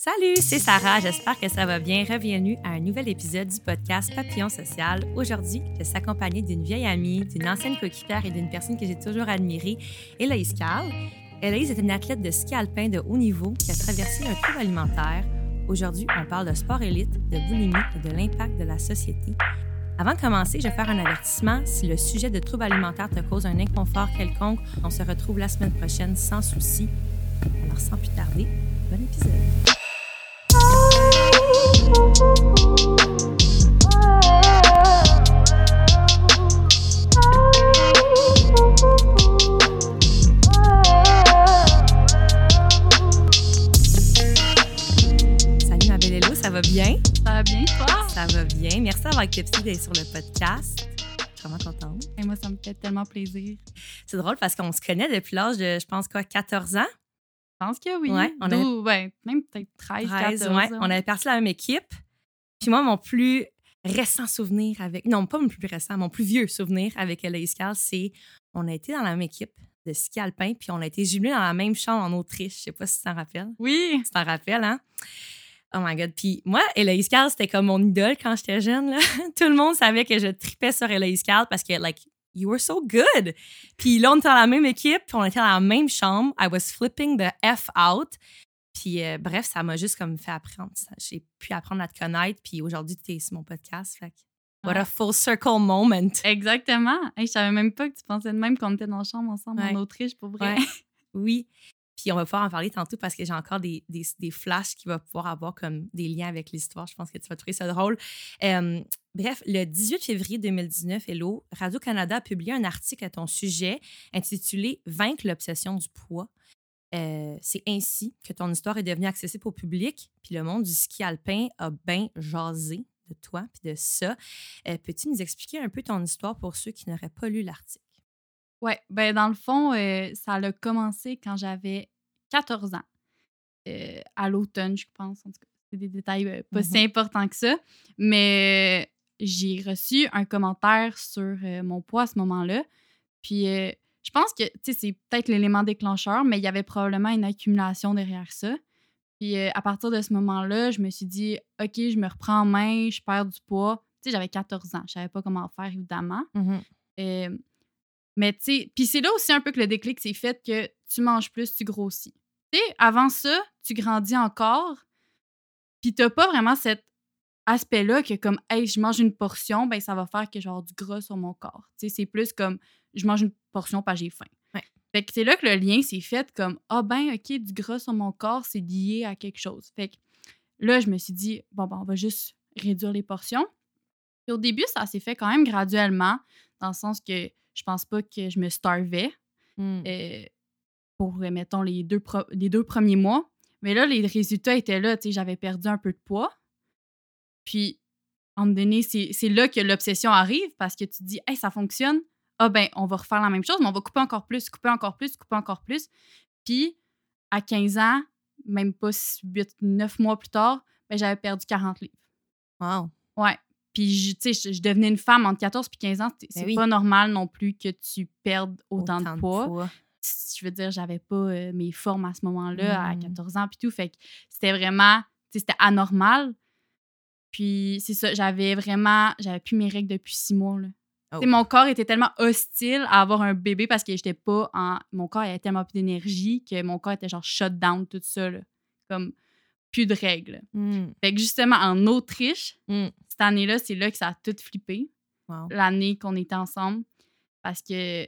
Salut, c'est Sarah. J'espère que ça va bien. Bienvenue à un nouvel épisode du podcast Papillon Social. Aujourd'hui, je suis accompagnée d'une vieille amie, d'une ancienne coéquipière et d'une personne que j'ai toujours admirée, Héloïse Carl. Héloïse est une athlète de ski alpin de haut niveau qui a traversé un trouble alimentaire. Aujourd'hui, on parle de sport élite, de boulimie et de l'impact de la société. Avant de commencer, je vais faire un avertissement. Si le sujet de trouble alimentaire te cause un inconfort quelconque, on se retrouve la semaine prochaine sans souci. Alors, sans plus tarder, bon épisode. Sur le podcast. Je suis vraiment contente. Et moi, ça me fait tellement plaisir. C'est drôle parce qu'on se connaît depuis l'âge de, je pense, quoi, 14 ans? Je pense que oui. Ouais, on a- D'où- ouais, même peut-être 13, 13, 14. ouais. On avait parti la même équipe. Puis moi, mon plus récent souvenir avec. Non, pas mon plus récent, mon plus vieux souvenir avec Elaïs Carl, c'est on a été dans la même équipe de ski alpin, puis on a été jumelés dans la même chambre en Autriche. Je sais pas si tu t'en rappelles. Oui. Tu t'en rappelles, hein? Oh my God. Puis moi, Elaïs Carl, c'était comme mon idole quand j'étais jeune. Là. Tout le monde savait que je tripais sur Elaïs Carl parce que, like, you were so good. Puis là, on était dans la même équipe, puis on était dans la même chambre. I was flipping the F out. Puis euh, bref, ça m'a juste comme fait apprendre. J'ai pu apprendre à te connaître. Puis aujourd'hui, tu es sur mon podcast. Fait what a Ouais. full circle moment. Exactement. Hey, je savais même pas que tu pensais de même qu'on était dans la chambre ensemble Ouais. en Autriche, pour vrai. Ouais. Oui. Puis on va pouvoir en parler tantôt parce que j'ai encore des, des, des flashs qui vont pouvoir avoir comme des liens avec l'histoire. Je pense que tu vas trouver ça drôle. Euh, bref, le 18 février 2019, Hello, Radio-Canada a publié un article à ton sujet intitulé Vaincre l'obsession du poids. Euh, c'est ainsi que ton histoire est devenue accessible au public, puis le monde du ski alpin a bien jasé de toi puis de ça. Euh, Peux-tu nous expliquer un peu ton histoire pour ceux qui n'auraient pas lu l'article? Ouais, ben dans le fond, euh, ça a commencé quand j'avais 14 ans. Euh, à l'automne, je pense. En tout cas, c'est des détails euh, pas si Mhm. importants que ça. Mais j'ai reçu un commentaire sur mon poids à ce moment-là. Puis je pense que, tu sais, c'est peut-être l'élément déclencheur, mais il y avait probablement une accumulation derrière ça. Puis à partir de ce moment-là, je me suis dit, OK, je me reprends en main, je perds du poids. Tu sais, j'avais 14 ans. Je savais pas comment faire, évidemment. Euh, mais tu sais, puis c'est là aussi un peu que le déclic s'est fait que tu manges plus, tu grossis. Tu sais, avant ça, tu grandis encore, puis t'as pas vraiment cet aspect-là que comme, hey, je mange une portion, ben ça va faire que avoir du gras sur mon corps. Tu sais, c'est plus comme, je mange une portion parce que j'ai faim. Ouais. Fait que c'est là que le lien s'est fait comme, ah ben, OK, du gras sur mon corps, c'est lié à quelque chose. Fait que là, je me suis dit, bon, ben, on va juste réduire les portions. Puis au début, ça s'est fait quand même graduellement, dans le sens que je pense pas que je me starvais Mm. euh, pour, euh, mettons, les deux, pro- les deux premiers mois. Mais là, les résultats étaient là. tu sais, J'avais perdu un peu de poids. Puis, à un moment donné, c'est c'est là que l'obsession arrive parce que tu te dis, hey, ça fonctionne. Ah, ben, on va refaire la même chose, mais on va couper encore plus, couper encore plus, couper encore plus. Puis, à 15 ans, même pas 8, 9 mois plus tard, ben, j'avais perdu 40 livres. Wow. Ouais. Puis, je- tu sais, je, je devenais une femme entre 14 et 15 ans. C'est Ben oui. pas normal non plus que tu perdes autant, de poids. Je veux dire, j'avais pas euh, mes formes à ce moment-là, à Mm. 14 ans, puis tout. Fait que c'était vraiment, tu sais, c'était anormal. Puis, c'est ça, j'avais vraiment, j'avais plus mes règles depuis six mois, là. Oh. Mon corps était tellement hostile à avoir un bébé parce que j'étais pas en. Mon corps avait tellement plus d'énergie que mon corps était genre shut down, tout ça, là. Comme plus de règles. Mm. Fait que justement, en Autriche, Mm. Cette année-là, c'est là que ça a tout flippé, Wow. l'année qu'on était ensemble. Parce que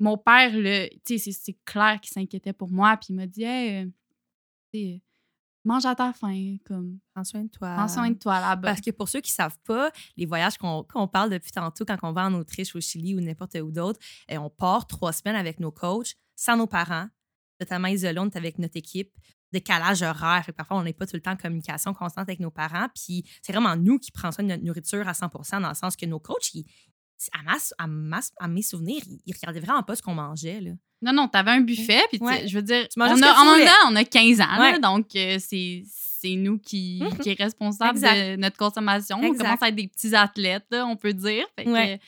mon père, là, tu sais, c'est- clair qu'il s'inquiétait pour moi. Puis il m'a dit, hey, euh, sais, mange à ta faim, comme, Prends soin de toi. prends soin de toi là-bas. Parce que pour ceux qui ne savent pas, les voyages qu'on parle depuis tantôt, quand on va en Autriche, au Chili ou n'importe où d'autre, euh, on part trois semaines avec nos coachs, sans nos parents, totalement isolés, on est avec notre équipe, décalage horaire. Fait que parfois, on n'est pas tout le temps en communication constante avec nos parents. Puis c'est vraiment nous qui prenons soin de notre nourriture à 100 dans le sens que nos coachs, ils- à, ma- à ma- à mes souvenirs, ils, regardaient vraiment pas ce qu'on mangeait. Là. Non, non, t'avais un buffet, puis tu Ouais. je veux dire, Tu on a, tu en même temps, on a 15 ans, là, donc euh, c'est c'est nous qui, Mhm. qui est responsable Exact. de notre consommation. On commence à être des petits athlètes, là, on peut dire. Fait que, Ouais.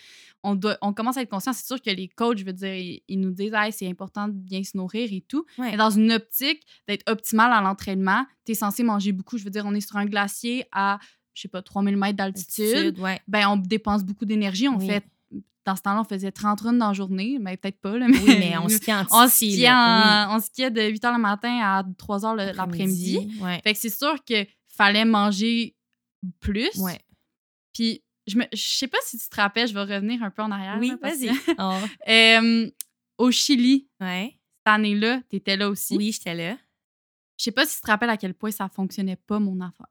On, doit, on commence à être conscient. C'est sûr que les coachs, je veux dire, ils, ils nous disent hey, c'est important de bien se nourrir et tout. Ouais. Mais dans une optique d'être optimal à l'entraînement, tu es censé manger beaucoup. Je veux dire, on est sur un glacier à, je sais pas, 3000 mètres d'altitude. Altitude, ouais. Ben, on dépense beaucoup d'énergie. On Oui. fait, dans ce temps-là, on faisait 30 runs dans la journée. Mais peut-être pas, là, mais, Oui, mais on skie en on ski, skiait, on skiait de 8 h le matin à 3 h l'après-midi. Ouais. Fait que c'est sûr qu'il fallait manger plus. Ouais. Puis, je, je sais pas si tu te rappelles, je vais revenir un peu en arrière. Oui, vas-y. que-. Euh, au Chili, Ouais. cette année-là, tu étais là aussi. Oui, j'étais là. Je sais pas si tu te rappelles à quel point ça fonctionnait pas, mon affaire.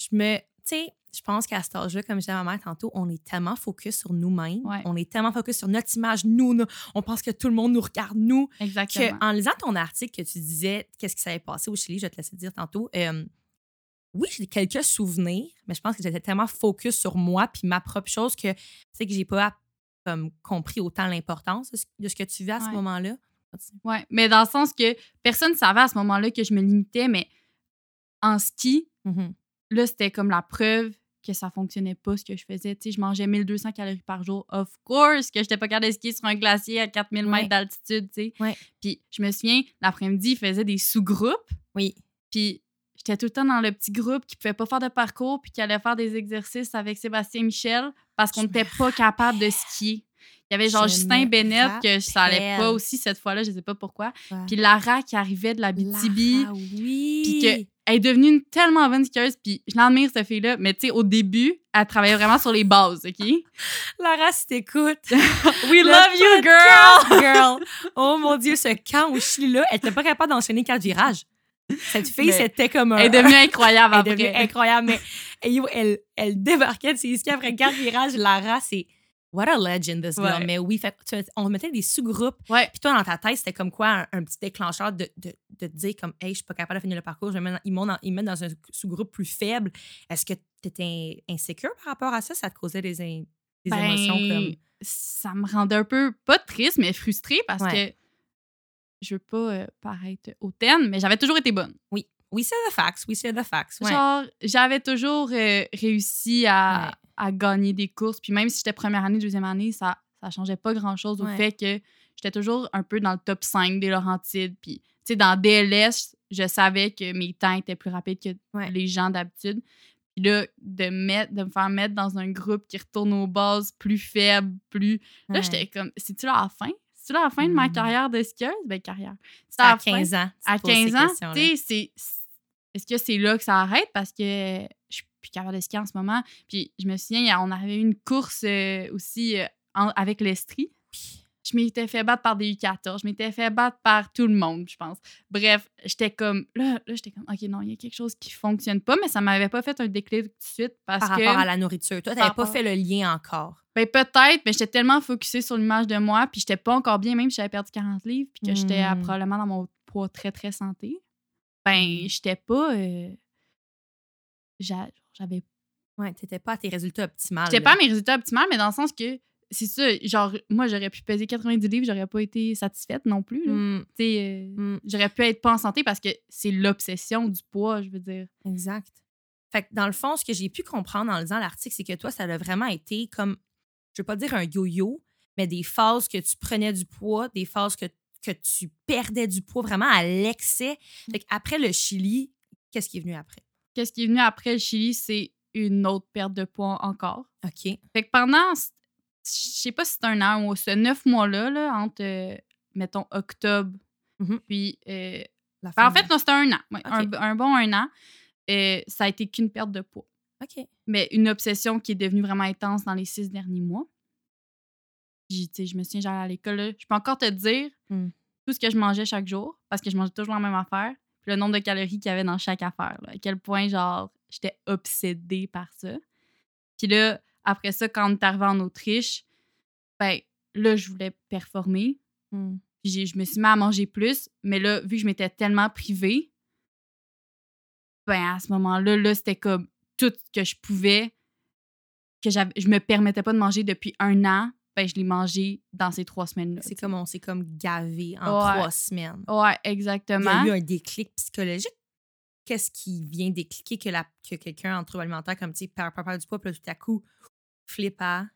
je me. Tu sais, je pense qu'à cet âge-là, comme je disais à ma mère tantôt, on est tellement focus sur nous-mêmes. Ouais. On est tellement focus sur notre image, nous. nous- on pense que tout le monde nous regarde, nous. Exactement. Que, en lisant ton article que tu disais qu'est-ce qui s'avait passé au Chili, je vais te laisser dire tantôt. euh, oui, j'ai quelques souvenirs, mais je pense que j'étais tellement focus sur moi puis ma propre chose que c'est que j'ai pas comme, compris autant l'importance de ce- que tu vis à ce moment-là. Ouais, mais dans le sens que personne ne savait à ce moment-là que je me limitais, mais en ski, Mhm. là, c'était comme la preuve que ça fonctionnait pas ce que je faisais. Tu sais, je mangeais 1200 calories par jour. Of course que j'étais pas capable de skier sur un glacier à 4000 Ouais. mètres d'altitude, tu sais. Ouais. Puis je me souviens, l'après-midi, ils faisaient des sous-groupes. Oui. Puis j'étais tout le temps dans le petit groupe qui pouvait pas faire de parcours puis qui allait faire des exercices avec Sébastien Michel parce qu'on n'était pas capable de skier. Il y avait genre Je Justin Bennett que ça allait pas aussi cette fois-là, je sais pas pourquoi. Ouais. Puis Lara qui arrivait de la BTB. Oui. Puis que elle est devenue une tellement bonne skieuse, puis je l'admire, cette fille-là. Mais tu sais, au début, elle travaillait vraiment sur les bases, OK? Lara, si t'écoutes. We love you, girl! girl. Oh mon Dieu, ce camp au Chili, là, elle était pas capable d'enchaîner quatre virages. Cette fille, c'était comme un. Elle est devenue incroyable elle est devenue incroyable, mais yo, elle, elle débarquait de ses skis après quatre virages. Lara, c'est. What a legend, this girl. Ouais. Mais oui, fait, tu- on mettait des sous-groupes. Ouais. Puis toi, dans ta tête, c'était comme quoi un, un petit déclencheur de, de, de te dire comme, hey, je suis pas capable de finir le parcours, je me mets dans- ils, m'ont dans, ils me mettent dans un sous-groupe plus faible. Est-ce que tu étais insécure par rapport à ça? Ça te causait des, in- des Ben, émotions comme. Ça me rendait un peu, pas triste, mais frustrée parce Ouais. que je veux pas euh, paraître hautaine, mais j'avais toujours été bonne. Oui. Oui, c'est the facts. Oui, c'est the facts. Ouais. Genre, j'avais toujours euh, réussi à, Ouais. à gagner des courses. Puis même si j'étais première année, deuxième année, ça ça changeait pas grand-chose au Ouais. fait que j'étais toujours un peu dans le top 5 des Laurentides. Puis, tu sais, dans DLS, je savais que mes temps étaient plus rapides que les gens d'habitude. Puis là, de, mettre, de me faire mettre dans un groupe qui retourne aux bases plus faible, plus... Là, j'étais comme, c'est-tu là la fin? C'est-tu là la fin de ma Mm. carrière de skieuse? Ben, carrière. C'est à la fin. 15 ans. À poses ces 15 ans, tu sais, c'est. Est-ce que c'est là que ça arrête? Parce que je suis plus capable de skier en ce moment. Puis je me souviens, on avait eu une course euh, aussi euh, en- avec l'Estrie. Je m'étais fait battre par des U14. Je m'étais fait battre par tout le monde, je pense. Bref, j'étais comme. Là, là j'étais comme, OK, non, il y a quelque chose qui fonctionne pas, mais ça m'avait pas fait un déclic tout de suite parce Par que. rapport à la nourriture. Toi, n'avais pas rapport- fait le lien encore. Ben peut-être, mais j'étais tellement focusée sur l'image de moi, puis j'étais pas encore bien, même si j'avais perdu 40 livres, puis que j'étais euh, Mm. probablement dans mon poids très, très santé. Ben, Mm. j'étais pas. euh, j'a- J'avais. Ouais, tu n'étais pas à tes résultats optimaux. J'étais pas à mes résultats optimaux, mais dans le sens que c'est ça, genre, moi, j'aurais pu peser 90 livres, j'aurais pas été satisfaite non plus. là. Mm, Tu sais, euh, mm, J'aurais pu être pas en santé parce que c'est l'obsession du poids, je veux dire. exact. Fait que dans le fond, ce que j'ai pu comprendre en lisant l'article, c'est que toi, ça a vraiment été comme, je veux pas dire un yo-yo, mais des phases que tu prenais du poids, des phases que, que tu perdais du poids vraiment à l'excès. Fait qu'après le Chili, qu'est-ce qui est venu après? Qu'est-ce qui est venu après le Chili, c'est une autre perte de poids encore. OK. Fait que pendant, je sais pas si c'est un an ou ce neuf mois-là, là, entre, euh, mettons, octobre, Mhm. puis. euh, La ben, en fin fait, de- non, c'était un an. ouais, un, Ok. un bon un an. Euh, ça a été qu'une perte de poids. OK. Mais une obsession qui est devenue vraiment intense dans les six derniers mois. Puis, je me souviens, j'allais à l'école, là, je peux encore te dire Mm. tout ce que je mangeais chaque jour, parce que je mangeais toujours la même affaire, puis le nombre de calories qu'il y avait dans chaque affaire. là. à quel point, genre, j'étais obsédée par ça. Puis là, après ça, quand on est arrivé en Autriche, ben là, je voulais performer. Mm. Puis je me suis mis à manger plus. Mais là, vu que je m'étais tellement privée, ben à ce moment-là, là, c'était comme tout que je pouvais, que j'avais, je me permettais pas de manger depuis un an, ben je l'ai mangé dans ces trois semaines-là. C'est comme on s'est comme gavé en Ouais. trois semaines. Ouais, Il y exactement. a eu un déclic psychologique. Qu'est-ce qui vient décliquer que, la, que quelqu'un en trouble alimentaire comme, tu sais, perd, perd, perd du poids, puis tout à coup, flip à...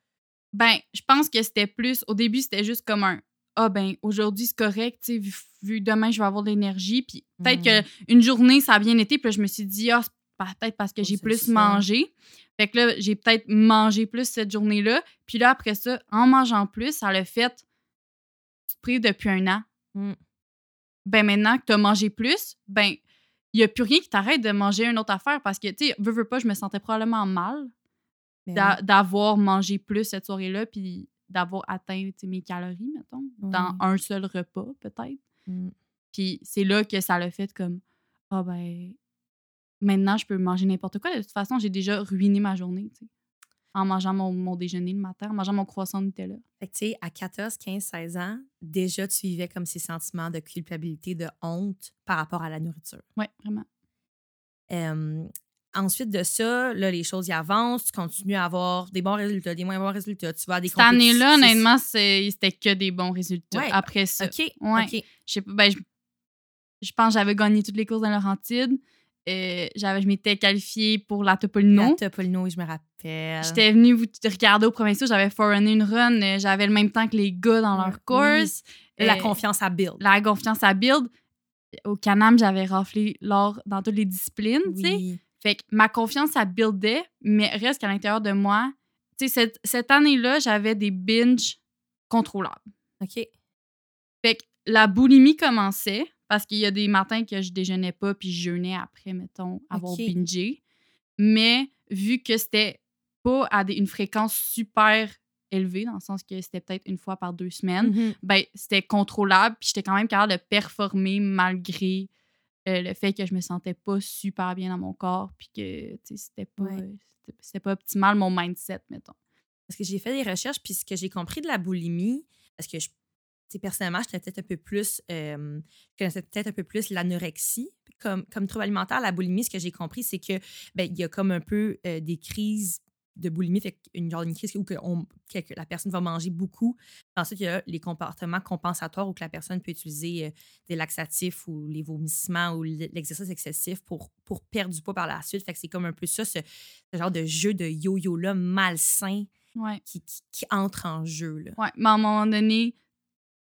Ben, je pense que c'était plus. Au début, c'était juste comme un. Ah, ben, aujourd'hui, c'est correct, tu sais, vu, vu demain, je vais avoir de l'énergie. Puis peut-être Mm. qu'une journée, ça a bien été. Puis là, je me suis dit, ah, c'est peut-être parce que Oh, j'ai plus ça. mangé. Fait que là, j'ai peut-être mangé plus cette journée-là. Puis là, après ça, en mangeant plus, ça l'a fait. Tu te prives depuis un an. Mm. Ben, maintenant que tu as mangé plus, ben, il n'y a plus rien qui t'arrête de manger une autre affaire parce que, tu sais, veux, veux pas, je me sentais probablement mal d'a- d'avoir mangé plus cette soirée-là, puis d'avoir atteint mes calories, mettons, dans un seul repas, peut-être. Mm. Puis c'est là que ça l'a fait comme Ah ben, maintenant, je peux manger n'importe quoi. De toute façon, j'ai déjà ruiné ma journée, tu sais, en mangeant mon, mon déjeuner le matin, en mangeant mon croissant de Nutella. Fait que, tu sais, à 14, 15, 16 ans, déjà, tu vivais comme ces sentiments de culpabilité, de honte par rapport à la nourriture. Ouais, vraiment. Euh, ensuite de ça, là, les choses y avancent, tu continues à avoir des bons résultats, des moins bons résultats. Tu vas à des Cette année-là, honnêtement, c'était que des bons résultats. Ouais. Après ça, OK. Ouais. Je sais pas, ben, je, je pense que j'avais gagné toutes les courses dans Laurentide. Euh, j'avais, je m'étais qualifiée pour la Topolino. La Topolino, je me rappelle. J'étais venue vous regarder au provinciaux, j'avais forerunné une run, euh, j'avais le même temps que les gars dans leur Oui. course. La Euh, confiance à build. La confiance à build. Au Canam, j'avais raflé l'or dans toutes les disciplines, tu sais. Fait que ma confiance, ça buildait, mais reste qu'à l'intérieur de moi, tu sais, cette, cette année-là, j'avais des binges contrôlables. OK. Fait que la boulimie commençait parce qu'il y a des matins que je déjeunais pas puis je jeûnais après, mettons, avoir Ok. bingé. Mais vu que c'était pas à des- une fréquence super élevée, dans le sens que c'était peut-être une fois par deux semaines, Mhm. ben c'était contrôlable puis j'étais quand même capable de performer malgré euh, le fait que je me sentais pas super bien dans mon corps puis que c'était pas, Ouais. c'était- pas optimal mon mindset, mettons. Parce que j'ai fait des recherches, puis ce que j'ai compris de la boulimie, parce que je, personnellement, j'étais peut-être un peu plus, euh, je connaissais peut-être un peu plus l'anorexie comme, comme trouble alimentaire. La boulimie, ce que j'ai compris, c'est que ben, il y a comme un peu euh, des crises de boulimie, fait une genre une crise où que on- que la personne va manger beaucoup. Ensuite, il y a les comportements compensatoires où que la personne peut utiliser euh, des laxatifs ou les vomissements ou l'exercice excessif pour, pour perdre du poids par la suite. Fait que c'est comme un peu ça, ce, ce genre de jeu de yo-yo-là malsain Ouais. qui, qui, qui entre en jeu. Là. Ouais, mais à un moment donné,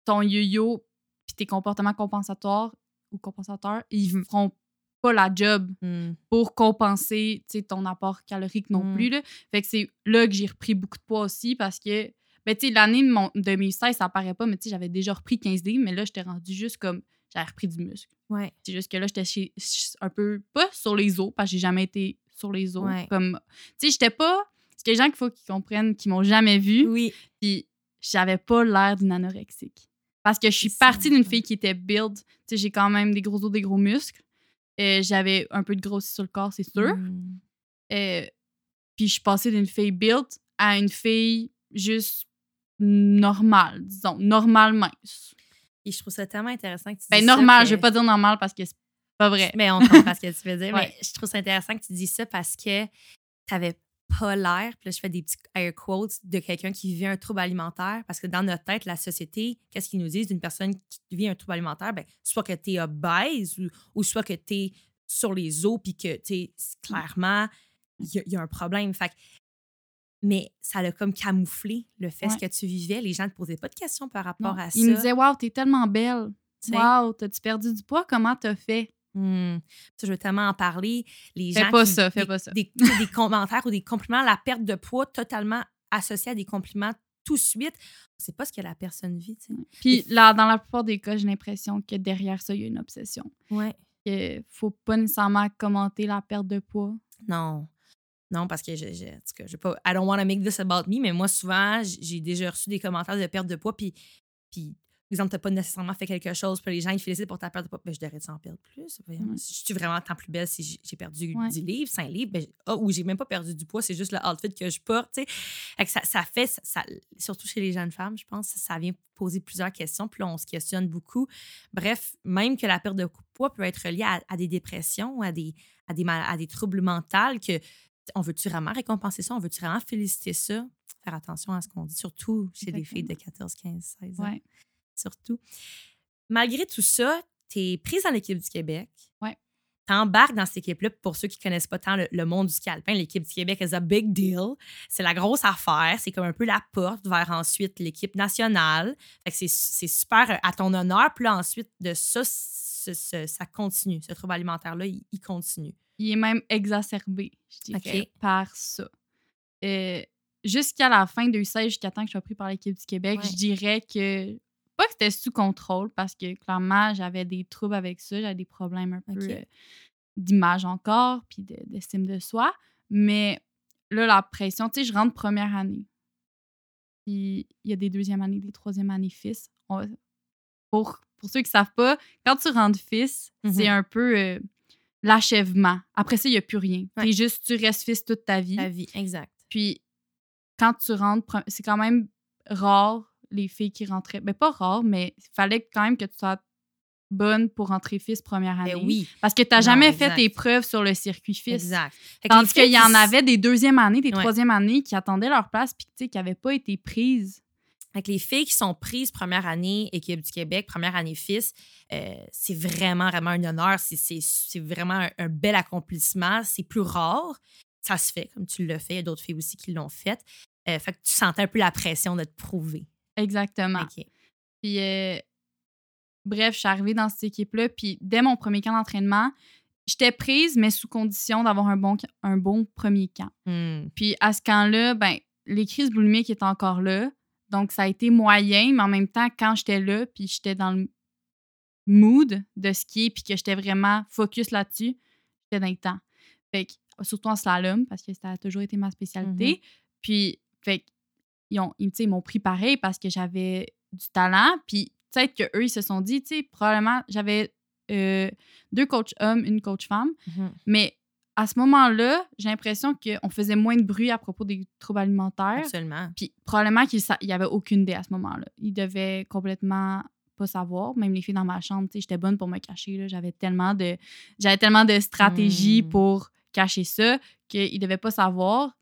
ton yo-yo puis tes comportements compensatoires ou compensateurs, ils feront pas la job pour compenser ton apport calorique non Mm. plus. Là. Fait que c'est là que j'ai repris beaucoup de poids aussi parce que ben, l'année de mon 2016, ça paraît pas, mais j'avais déjà repris 15 livres, mais là, j'étais rendue juste comme j'avais repris du muscle. Ouais. C'est juste que là, j'étais un peu pas sur les os parce que j'ai jamais été sur les os. Ouais. Comme tu sais, j'étais pas. Parce qu'il y a des gens qu'il faut qu'ils comprennent qui m'ont jamais vu. Oui. Puis j'avais pas l'air d'une anorexique. Parce que je suis ça, partie d'une ça. fille qui était build. Tu sais, j'ai quand même des gros os, des gros muscles. Euh, j'avais un peu de grossis sur le corps, c'est sûr. Mm. Euh, puis je suis passée d'une fille build à une fille juste normale, disons, normale mince. Et je trouve ça tellement intéressant que tu Ben ça normal, que- je vais pas dire normal parce que c'est pas vrai. Mais on comprend ce que tu veux dire. Ouais. Mais je trouve ça intéressant que tu dises ça parce que t'avais pas l'air, puis là, je fais des petits air quotes de quelqu'un qui vivait un trouble alimentaire parce que dans notre tête, la société, qu'est-ce qu'ils nous disent d'une personne qui vit un trouble alimentaire? Ben, soit que tu es obèse ou, ou soit que tu es sur les os puis que tu clairement, il y, a- il y a un problème. Fait mais ça l'a comme camouflé le fait Ouais. que tu vivais. Les gens ne te posaient pas de questions par rapport Non. à ça. Il me disait Waouh, t'es tellement belle. Waouh, t'as-tu perdu du poids? Comment t'as fait? Ça, je veux tellement en parler. Les Fais gens pas qui- ça, fais des, pas ça. Des, commentaires ou des compliments, la perte de poids totalement associée à des compliments tout de suite. C'est pas ce que la personne vit, tu sais. Puis là, dans la plupart des cas, j'ai l'impression que derrière ça, il y a une obsession. Ouais. Que faut pas nécessairement commenter la perte de poids. Non. Non, parce que je, je, en tout cas, je veux pas. I don't want to make this about me, mais moi, souvent, j'ai déjà reçu des commentaires de perte de poids, puis, puis exemple, t'as pas nécessairement fait quelque chose, puis les gens, ils te félicitent pour ta perte de poids. Ben, je devrais en perdre plus. Je suis vraiment tant plus belle si j'ai- perdu Ouais. 10 livres, 5 livres. Ben, ah, ou j'ai même pas perdu du poids, c'est juste le outfit que je porte. Fait que Ça, ça fait, ça, ça- surtout chez les jeunes femmes, je pense, ça, vient poser plusieurs questions, puis là, on se questionne beaucoup. Bref, même que la perte de poids peut être liée à, à des dépressions, à des, à des, mal- à des troubles mentaux, que on veut-tu vraiment récompenser ça? On veut-tu vraiment féliciter ça? Faire attention à ce qu'on dit, surtout chez des filles de 14, 15, 16 ans. Ouais. Surtout. Malgré tout ça, tu es prise dans l'équipe du Québec. Ouais. t'embarques dans cette équipe-là. Pour ceux qui connaissent pas tant le, monde du ski alpin, l'équipe du Québec est un big deal. C'est la grosse affaire. C'est comme un peu la porte vers ensuite l'équipe nationale. Fait que c'est super à ton honneur. Puis là, ensuite de ça, ça continue. Ce trouble alimentaire-là, il, continue. Il est même exacerbé, je dirais, par ça. Euh, jusqu'à la fin de U16, jusqu'à temps que je sois pris par l'équipe du Québec, je dirais que pas que c'était sous contrôle parce que clairement, j'avais des troubles avec ça, j'avais des problèmes un peu euh, d'image encore, puis d'estime de, soi. Mais là, la pression, tu sais, je rentre première année. Puis il y a des deuxième années, des troisième années fils. pour, pour ceux qui ne savent pas, quand tu rentres fils, c'est mmh un peu euh, l'achèvement. Après ça, il n'y a plus rien. juste, tu restes fils toute ta vie. Ta vie, exact. Puis quand tu rentres, c'est quand même rare les filles qui rentraient. Mais ben, pas rare, mais il fallait quand même que tu sois bonne pour rentrer fils première ben année. oui. Parce que tu n'as jamais fait tes preuves sur le circuit fils. Exact. Tandis qu'il y en avait des deuxième années, des troisième années qui attendaient leur place puis qui n'avaient pas été prises. Avec les filles qui sont prises première année, équipe du Québec, première année fils, euh, c'est vraiment, vraiment un honneur. C'est vraiment un, bel accomplissement. C'est plus rare. Ça se fait, comme tu l'as fait. Il y a d'autres filles aussi qui l'ont fait. Euh, fait que tu sentais un peu la pression de te prouver. Exactement. Puis, euh, bref, je suis arrivée dans cette équipe-là. Puis, dès mon premier camp d'entraînement, j'étais prise, mais sous condition d'avoir un bon, un bon premier camp. Hmm. Puis, à ce camp-là, ben, les crises boulimiques étaient encore là. Donc, ça a été moyen, mais en même temps, quand j'étais là, puis j'étais dans le mood de skier, puis que j'étais vraiment focus là-dessus, j'étais dans le temps. Fait que, surtout en slalom, parce que ça a toujours été ma spécialité. Mm-hmm. Puis, fait ils, ont, ils, m'ont pris pareil parce que j'avais du talent. Puis peut-être qu'eux, ils se sont dit, tu sais, probablement, j'avais euh, deux coachs hommes, une coach femme. Mhm. Mais à ce moment-là, j'ai l'impression qu'on faisait moins de bruit à propos des troubles alimentaires. Absolument. Puis probablement qu'il n'y avait aucune idée à ce moment-là. Ils devaient complètement pas savoir. Même les filles dans ma chambre, j'étais bonne pour me cacher. J'avais tellement de j'avais tellement de stratégies hmm. pour cacher ça qu'ils ne devaient pas savoir.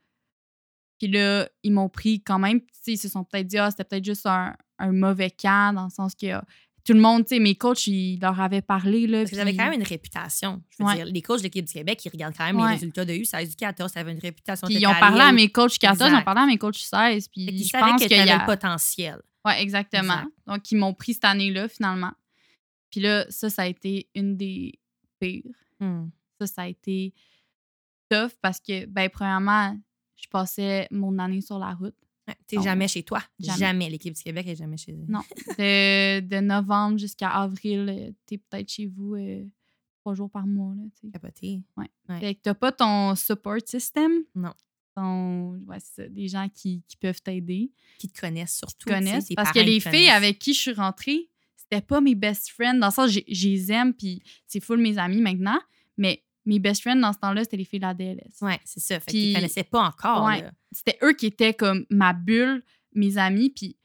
Puis là, ils m'ont pris quand même. Ils se sont peut-être dit, ah, c'était peut-être juste un, mauvais cas, dans le sens que tout le monde, tu sais, mes coachs, ils leur avaient parlé. Là, Parce quand même une réputation. Je veux dire, les coachs de l'équipe du Québec, ils regardent quand même les résultats de U16 du 14, ça avait une réputation. Puis ils ont parlé à mes coachs 14, ils ont parlé à mes coachs 16. Puis ils je pense qu'il y a le potentiel. Oui, exactement. Donc, ils m'ont pris cette année-là, finalement. Puis là, ça, ça a été une des pires. Hmm. Ça, ça a été tough parce que, ben, premièrement, je passais mon année sur la route. Tu n'es jamais chez toi. Jamais. L'équipe du Québec est jamais chez eux. Non. De, novembre jusqu'à avril, euh, tu es peut-être chez vous euh, trois jours par mois. Là, Capoté. Ouais. Fait que t'as pas ton support system. Non. Ton, ouais, c'est des gens qui, peuvent t'aider. Qui te connaissent surtout. Qui te connaissent. Parce que les filles avec qui je suis rentrée, c'était pas mes best friends. Dans le sens, je les aime, puis c'est full mes amis maintenant. Mais mes best friends dans ce temps-là, c'était les filles de la DLS. Oui, c'est ça. Fait qu'ils connaissaient pas encore. C'était eux qui étaient comme ma bulle, mes amis. Puis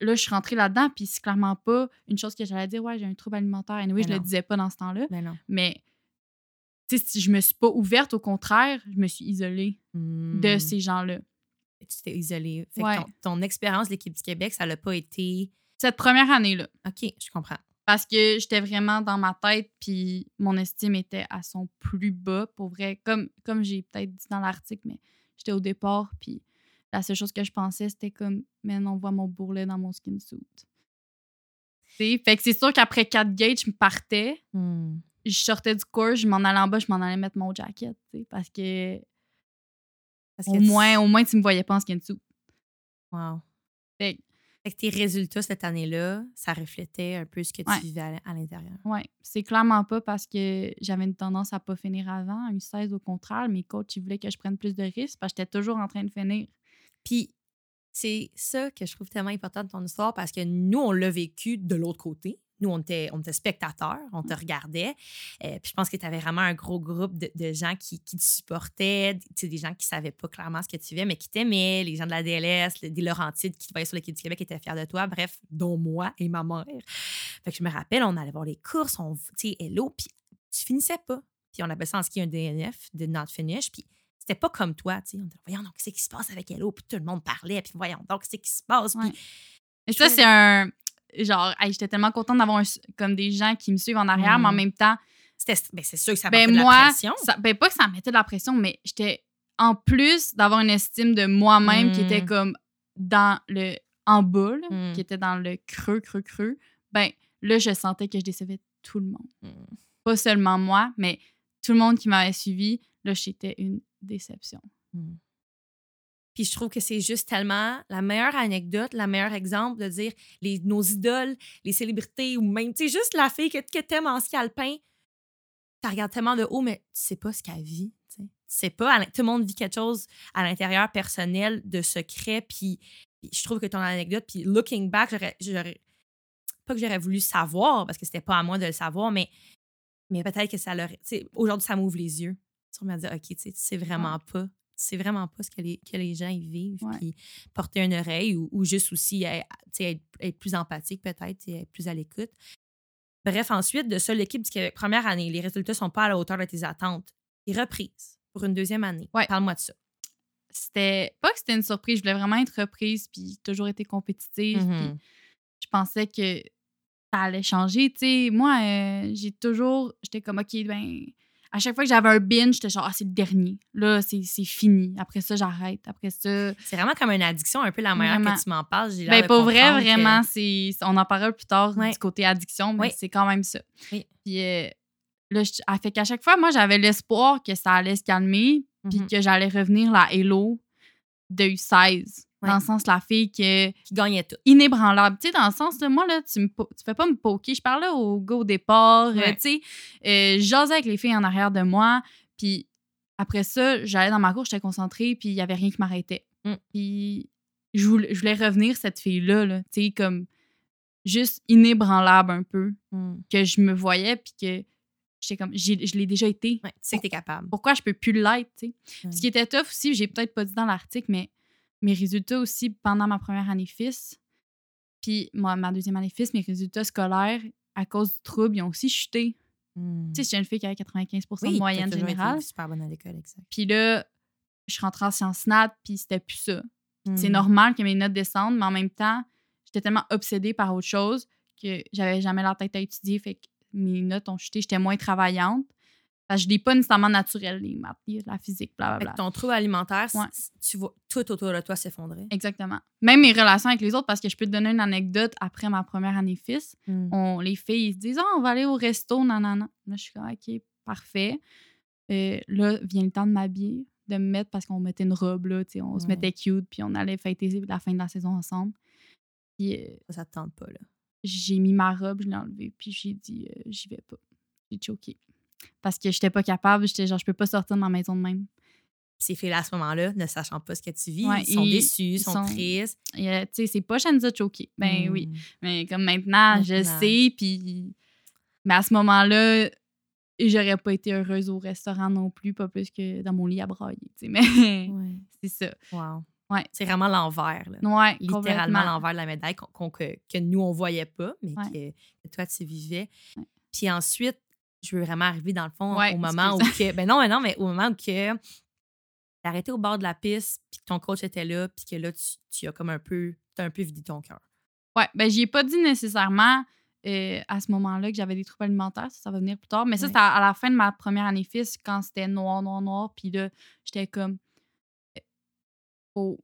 là, je suis rentrée là-dedans, puis c'est clairement pas une chose que j'allais dire, ouais, j'ai un trouble alimentaire. Et oui, je le disais pas dans ce temps-là. Ben non. Mais si je me suis pas ouverte, au contraire, je me suis isolée de hmm. ces gens-là. Tu t'es isolée. Fait que ton, ton expérience de l'équipe du Québec, ça l'a pas été. Cette première année-là. OK, je comprends. Parce que j'étais vraiment dans ma tête, puis mon estime était à son plus bas, pour vrai. Comme, comme j'ai peut-être dit dans l'article, mais j'étais au départ, puis la seule chose que je pensais, c'était comme, mais on voit mon bourrelet dans mon skin suit. Fait que c'est sûr qu'après quatre gates, je me partais. Hmm. Je sortais du cours, je m'en allais en bas, je m'en allais mettre mon jacket, parce que. Parce au, moins, au moins, tu me voyais pas en skin suit. Wow. Fait fait que tes résultats cette année-là, ça reflétait un peu ce que tu vivais à, l'intérieur. Oui, c'est clairement pas parce que j'avais une tendance à pas finir avant, une 16 au contraire. Mes coachs, ils voulaient que je prenne plus de risques parce que j'étais toujours en train de finir. Puis c'est ça que je trouve tellement important de ton histoire parce que nous, on l'a vécu de l'autre côté. Nous, on était, on était spectateurs, on te regardait. Euh, puis je pense que tu avais vraiment un gros groupe de, gens qui, te supportaient, des gens qui ne savaient pas clairement ce que tu vivais, mais qui t'aimaient, les gens de la DLS, des Laurentides qui te voyaient sur l'équipe du Québec qui étaient fiers de toi, bref, dont moi et ma mère. Fait que je me rappelle, on allait voir les courses, on, tu sais, hello, puis tu finissais pas. Puis on appelait ça en ski un DNF, de not finish, puis c'était pas comme toi, tu sais. On disait, voyons donc, qu'est-ce qui se passe avec Hello? Puis tout le monde parlait, puis voyons donc, qu'est-ce qui se passe? Puis, Et ça, c'est un genre, j'étais tellement contente d'avoir comme des gens qui me suivent en arrière, mais en mmh. même temps, C'était- Ben, c'est sûr que ça Ben, mettait de moi, la pression. ça- ben, pas que ça me mettait de la pression, mais j'étais en plus d'avoir une estime de moi-même qui Mm. était comme dans le en bas, là, Mm. qui était dans le creux, creux, creux. Ben là, je sentais que je décevais tout le monde. Mm. Pas seulement moi, mais tout le monde qui m'avait suivi. Là, j'étais une déception. Puis je trouve que c'est juste tellement la meilleure anecdote, la meilleure exemple de dire les, nos idoles, les célébrités ou même, tu sais, juste la fille que, que t'aimes en ski alpin, tu regardes tellement de haut, mais tu sais pas ce qu'elle vit. tu sais. Pas, tout le monde vit quelque chose à l'intérieur personnel, de secret, puis, puis je trouve que ton anecdote, puis looking back, j'aurais, j'aurais- pas que j'aurais voulu savoir, parce que c'était pas à moi de le savoir, mais, mais peut-être que ça l'aurait, tu sais, aujourd'hui, ça m'ouvre les yeux. Tu me dire, OK, tu sais, tu sais vraiment pas c'est vraiment pas ce que les, que les gens y vivent. Ouais. Puis porter une oreille ou, ou juste aussi être, être plus empathique peut-être, et être plus à l'écoute. Bref, ensuite, de ça, l'équipe du Québec, première année, les résultats sont pas à la hauteur de tes attentes. Et reprise pour une deuxième année. Ouais. Parle-moi de ça. C'était pas que c'était une surprise, je voulais vraiment être reprise, puis toujours été compétitive. puis Mhm. je pensais que ça allait changer. Tu sais, moi, euh, j'ai toujours. J'étais comme, OK, ben. À chaque fois que j'avais un binge, j'étais genre, ah, c'est le dernier. Là, c'est fini. Après ça, j'arrête. Après ça. C'est vraiment comme une addiction, un peu la manière Vraiment. que tu m'en parles. Ben, pour vrai, que- vraiment, c'est. On en parlera plus tard Ouais. du côté addiction, mais Oui. c'est quand même ça. Oui. Puis euh, là, je- fait qu'à chaque fois, moi, j'avais l'espoir que ça allait se calmer, puis Mhm. que j'allais revenir la Hello de U16. Ouais. Dans le sens, la fille que Qui gagnait tout. inébranlable. Tu sais, dans le sens de moi, là, tu, me, tu fais pas me poker. Je parlais au gars au départ. euh, tu sais, euh, je jasais avec les filles en arrière de moi. Puis après ça, j'allais dans ma cour, j'étais concentrée, puis il y avait rien qui m'arrêtait. Mm. Puis je voulais, je voulais revenir, cette fille-là, là, tu sais, comme juste inébranlable un peu, que je me voyais, puis que j'étais comme, je l'ai déjà été. Ouais, tu sais que t'es capable. Pourquoi je peux plus l'être, tu sais? Ce qui était tough aussi, j'ai peut-être pas dit dans l'article, mais mes résultats aussi pendant ma première année fils, puis moi, ma deuxième année fils, mes résultats scolaires, à cause du trouble, ils ont aussi chuté. Mm. Tu sais, j'étais une fille qui avait 95 Oui, de moyenne toujours été générale. super bonne à l'école, exact. Puis là, je suis rentrée en sciences nat, puis c'était plus ça. C'est Mm. normal que mes notes descendent, mais en même temps, j'étais tellement obsédée par autre chose que j'avais jamais la tête à étudier, fait que mes notes ont chuté, j'étais moins travaillante. Je l'ai pas nécessairement naturel, les maths, la physique, blablabla. que ton trouble alimentaire, Ouais. tu vois tout autour de toi s'effondrer. Exactement. Même mes relations avec les autres, parce que je peux te donner une anecdote après ma première année fils. Mm. On, les filles, ils se disent Ah, on va aller au resto, nanana. Là, je suis comme OK, parfait. Euh, là, vient le temps de m'habiller, de me mettre parce qu'on mettait une robe, là, on se mettait cute, puis on allait fêter la fin de la saison ensemble. Puis euh, Ça, ça te tente pas, là. j'ai mis ma robe, je l'ai enlevée, puis j'ai dit euh, J'y vais pas. J'ai choqué. Parce que j'étais pas capable, j'étais genre, je peux pas sortir de ma maison de même. Ces filles-là, à ce moment-là, ne sachant pas ce que tu vis, Ouais, ils sont déçus, sont, sont- tristes. Tu sais, c'est pas, ça nous a choqué. Ben oui. Mm. Mais comme maintenant, je Maintenant. sais, puis. Mais à ce moment-là, j'aurais pas été heureuse au restaurant non plus, pas plus que dans mon lit à brailler, tu sais. Mais Ouais. c'est ça. Wow. Ouais. C'est vraiment l'envers. Ouais, Littéralement l'envers de la médaille que, que nous, on voyait pas, mais que, que toi, tu vivais. Puis ensuite, je veux vraiment arriver dans le fond Ouais, au moment où que. Ben non, mais non, mais au moment où que t'es arrêté au bord de la piste, puis que ton coach était là, puis que là, tu, tu as comme un peu. T'as un peu vidé ton cœur. Ouais, ben j'y ai pas dit nécessairement euh, à ce moment-là que j'avais des troubles alimentaires, ça, ça va venir plus tard. Mais ça, Ouais. c'était à, à la fin de ma première année fils, quand c'était noir, noir, noir. Puis là, j'étais comme. Oh.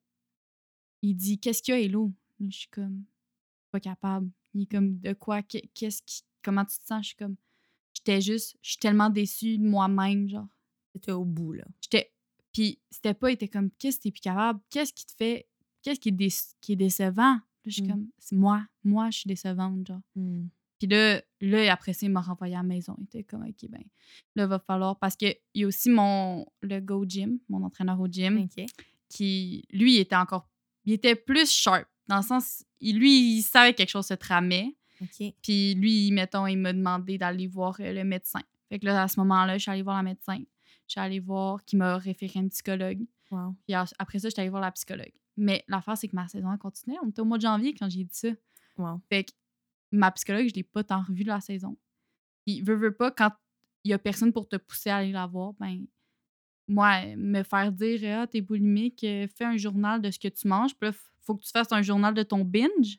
Il dit Qu'est-ce qu'il y a, Hello Je suis comme. Pas capable. Il est comme De quoi? Qu'est- Qu'est-ce qui. Comment tu te sens Je suis comme. J'étais juste. Je suis tellement déçue de moi-même, genre. T'étais au bout, là. J'étais. Puis c'était pas, il était comme, qu'est-ce que t'es plus capable? Qu'est-ce qui te fait. Qu'est-ce qui est, déce- qui est décevant? Là, je suis Mm. comme, c'est moi. Moi, je suis décevante, genre. Puis là, là, après ça, il m'a renvoyé à la maison. Il était comme, OK, ben, là, il va falloir. Parce qu'il y a aussi mon. Le Go Gym, mon entraîneur au gym, qui, lui, il était encore. Il était plus sharp. Dans le sens, il- lui, il savait que quelque chose se tramait. Puis lui, mettons, il m'a demandé d'aller voir euh, le médecin. Fait que là, à ce moment-là, je suis allée voir la médecin. Je suis allée voir, qui m'a référé un psychologue. Wow. Puis après ça, je suis allée voir la psychologue. Mais l'affaire, c'est que ma saison a continué. On était au mois de janvier quand j'ai dit ça. Wow. Fait que ma psychologue, je l'ai pas tant revue la saison. Puis, veux, veux pas, quand il y a personne pour te pousser à aller la voir, ben, moi, me faire dire, ah, t'es boulimique, euh, fais un journal de ce que tu manges. Puis là, faut que tu fasses un journal de ton binge.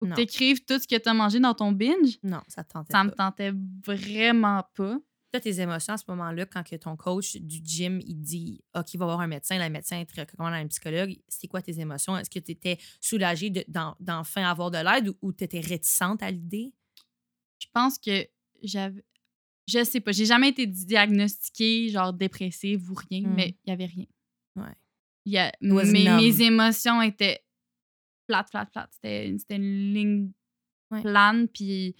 Faut que Non. tu écrives tout ce que tu as mangé dans ton binge? Non, ça te tentait Ça me tentait vraiment pas. Toi, tes émotions à ce moment-là, quand que ton coach du gym, il dit OK, il va voir un médecin, le médecin te recommande un psychologue, c'est quoi tes émotions? Est-ce que tu étais soulagée de- d'en- d'enfin avoir de l'aide ou, tu étais réticente à l'idée? Je pense que j'avais. Je sais pas, j'ai jamais été diagnostiquée, genre dépressive ou rien, Mm. mais il y avait rien. Ouais. Y a, mes émotions étaient plates, plates, plates. C'était une, c'était une ligne Ouais. plane, puis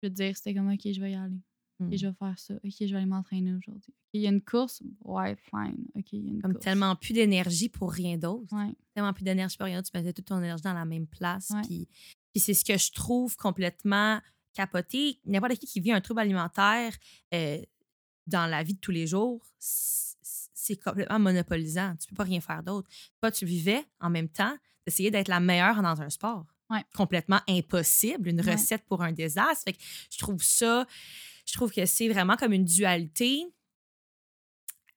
je veux dire, c'était comme, OK, je vais y aller. Mm. OK, je vais faire ça. OK, je vais aller m'entraîner aujourd'hui. OK, il y a une course? Ouais, fine. OK, il y a une Comme course. tellement plus d'énergie pour rien d'autre. Ouais. Tellement plus d'énergie pour rien d'autre. Tu mettais toute ton énergie dans la même place. Ouais. Puis, puis c'est ce que je trouve complètement capoté. N'importe qui qui vit un trouble alimentaire euh, dans la vie de tous les jours, c'est complètement monopolisant. Tu peux pas rien faire d'autre. Toi, tu vivais en même temps d'essayer d'être la meilleure dans un sport. Ouais. Complètement impossible, une Ouais. recette pour un désastre. Fait que je trouve ça, je trouve que c'est vraiment comme une dualité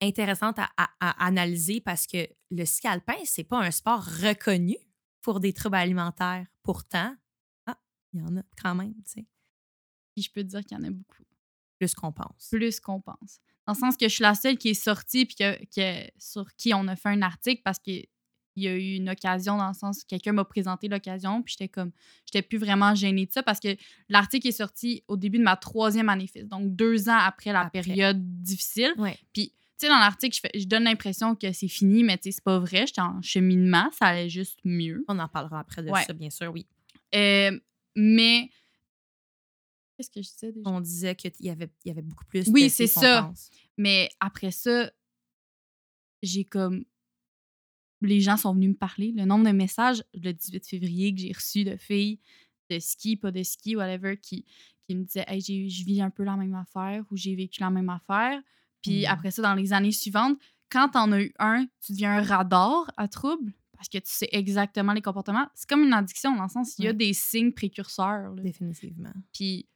intéressante à, à- à analyser parce que le ski alpin, c'est pas un sport reconnu pour des troubles alimentaires. Pourtant, ah, il y en a quand même, tu sais, je peux te dire qu'il y en a beaucoup. plus qu'on pense. Plus qu'on pense. Dans le sens que je suis la seule qui est sortie puis que, que- sur qui on a fait un article parce qu'il y a eu une occasion dans le sens que quelqu'un m'a présenté l'occasion puis j'étais comme j'étais plus vraiment gênée de ça parce que l'article est sorti au début de ma troisième année FIS, donc deux ans après la Après. période difficile. Ouais. Puis tu sais dans l'article je, fais- je donne l'impression que c'est fini mais tu sais c'est pas vrai, j'étais en cheminement, ça allait juste mieux. On en parlera après de Ouais. ça, bien sûr, oui. Euh, mais qu'est-ce que je disais déjà? On disait qu'il y avait, il y avait beaucoup plus Oui, de c'est ça. pense. Mais après ça, j'ai comme. Les gens sont venus me parler. Le nombre de messages le 18 février que j'ai reçus de filles de ski, pas de ski, whatever, qui, qui me disaient Hey, je vis un peu la même affaire ou j'ai vécu la même affaire. Puis Mhm. après ça, dans les années suivantes, quand t'en as eu un, tu deviens un radar à trouble parce que tu sais exactement les comportements. C'est comme une addiction dans le sens il y a Ouais. des signes précurseurs. là. Définitivement. Puis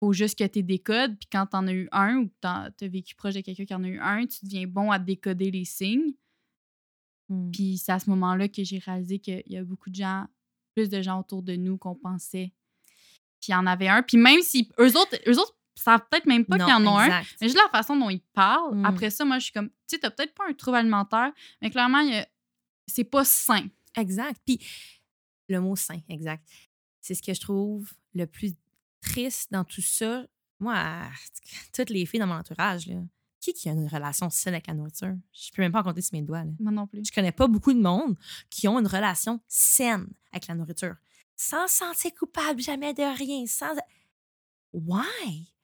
faut juste que tu décodes. Puis quand t'en as eu un ou que t'as as vécu proche de quelqu'un qui en a eu un, tu deviens bon à décoder les signes. Mm. Puis c'est à ce moment-là que j'ai réalisé qu'il y a beaucoup de gens, plus de gens autour de nous qu'on pensait qu'il y en avait un. Puis même si eux autres, eux autres savent peut-être même pas qu'il y en a un, mais juste la façon dont ils parlent. Mm. Après ça, moi, je suis comme, tu sais, t'as peut-être pas un trouble alimentaire, mais clairement, c'est pas sain. Exact. Puis le mot sain, exact. C'est ce que je trouve le plus triste dans tout ça. Moi, toutes les filles dans mon entourage, là, qui qui a une relation saine avec la nourriture? Je peux même pas en compter sur mes doigts. là. Moi non plus. Je connais pas beaucoup de monde qui ont une relation saine avec la nourriture. Sans se sentir coupable, jamais de rien. Sans. Why?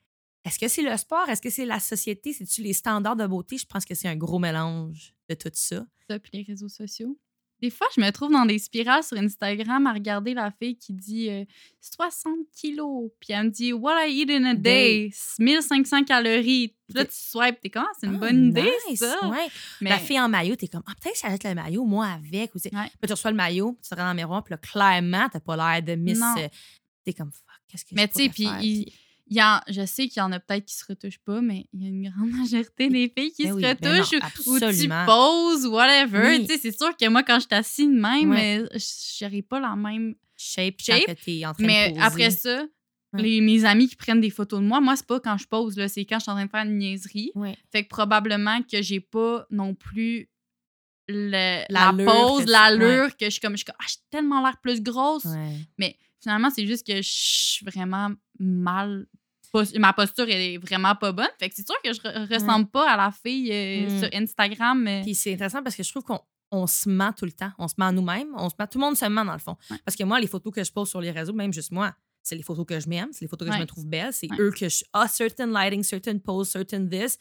Est-ce que c'est le sport? Est-ce que c'est la société? C'est-tu les standards de beauté? Je pense que c'est un gros mélange de tout ça. ça, puis les réseaux sociaux. Des fois, je me trouve dans des spirales sur Instagram à regarder la fille qui dit euh, 60 kilos, puis elle me dit What I eat in a day, 1500 calories. Puis là, tu swipes, t'es comment? C'est une Ah, bonne idée, ça. ouais. Mais La fille en maillot, t'es comme, ah, peut-être que j'achète le maillot, moi avec. Ou. Ouais. Puis tu reçois le maillot, tu te rends dans le miroir, puis là, clairement, t'as pas l'air de Miss. Euh, T'es comme, fuck, qu'est-ce que Mais tu sais, puis? Il- y en- je sais qu'il y en a peut-être qui se retouchent pas, mais il y a une grande majorité des filles qui Ben se oui, ben non, retouchent ou- tu poses, whatever. Oui. C'est sûr que moi, quand je suis assise de même, Ouais. j'aurais pas la même shape, shape, quand que t'es en train Mais de poser. après ça, Ouais. les, mes amis qui prennent des photos de moi, moi, c'est pas quand je pose, c'est quand je suis en train de faire une niaiserie. Ouais. Fait que probablement que j'ai pas non plus le- la pose, l'allure que je suis comme, je suis comme, ah, j'ai tellement l'air plus grosse. Ouais. Finalement, c'est juste que je suis vraiment mal. Ma posture est vraiment pas bonne. Fait que c'est sûr que je re- ressemble pas à la fille euh, Mm. sur Instagram. euh, Puis c'est intéressant parce que je trouve qu'on on se ment tout le temps. On se ment à nous-mêmes. On se ment, tout le monde se ment dans le fond. Ouais. Parce que moi, les photos que je pose sur les réseaux, même juste moi, c'est les photos que je m'aime, c'est les photos que je me trouve belles, c'est Ouais. eux que je. Ah, certain lighting, certain pose, certain this.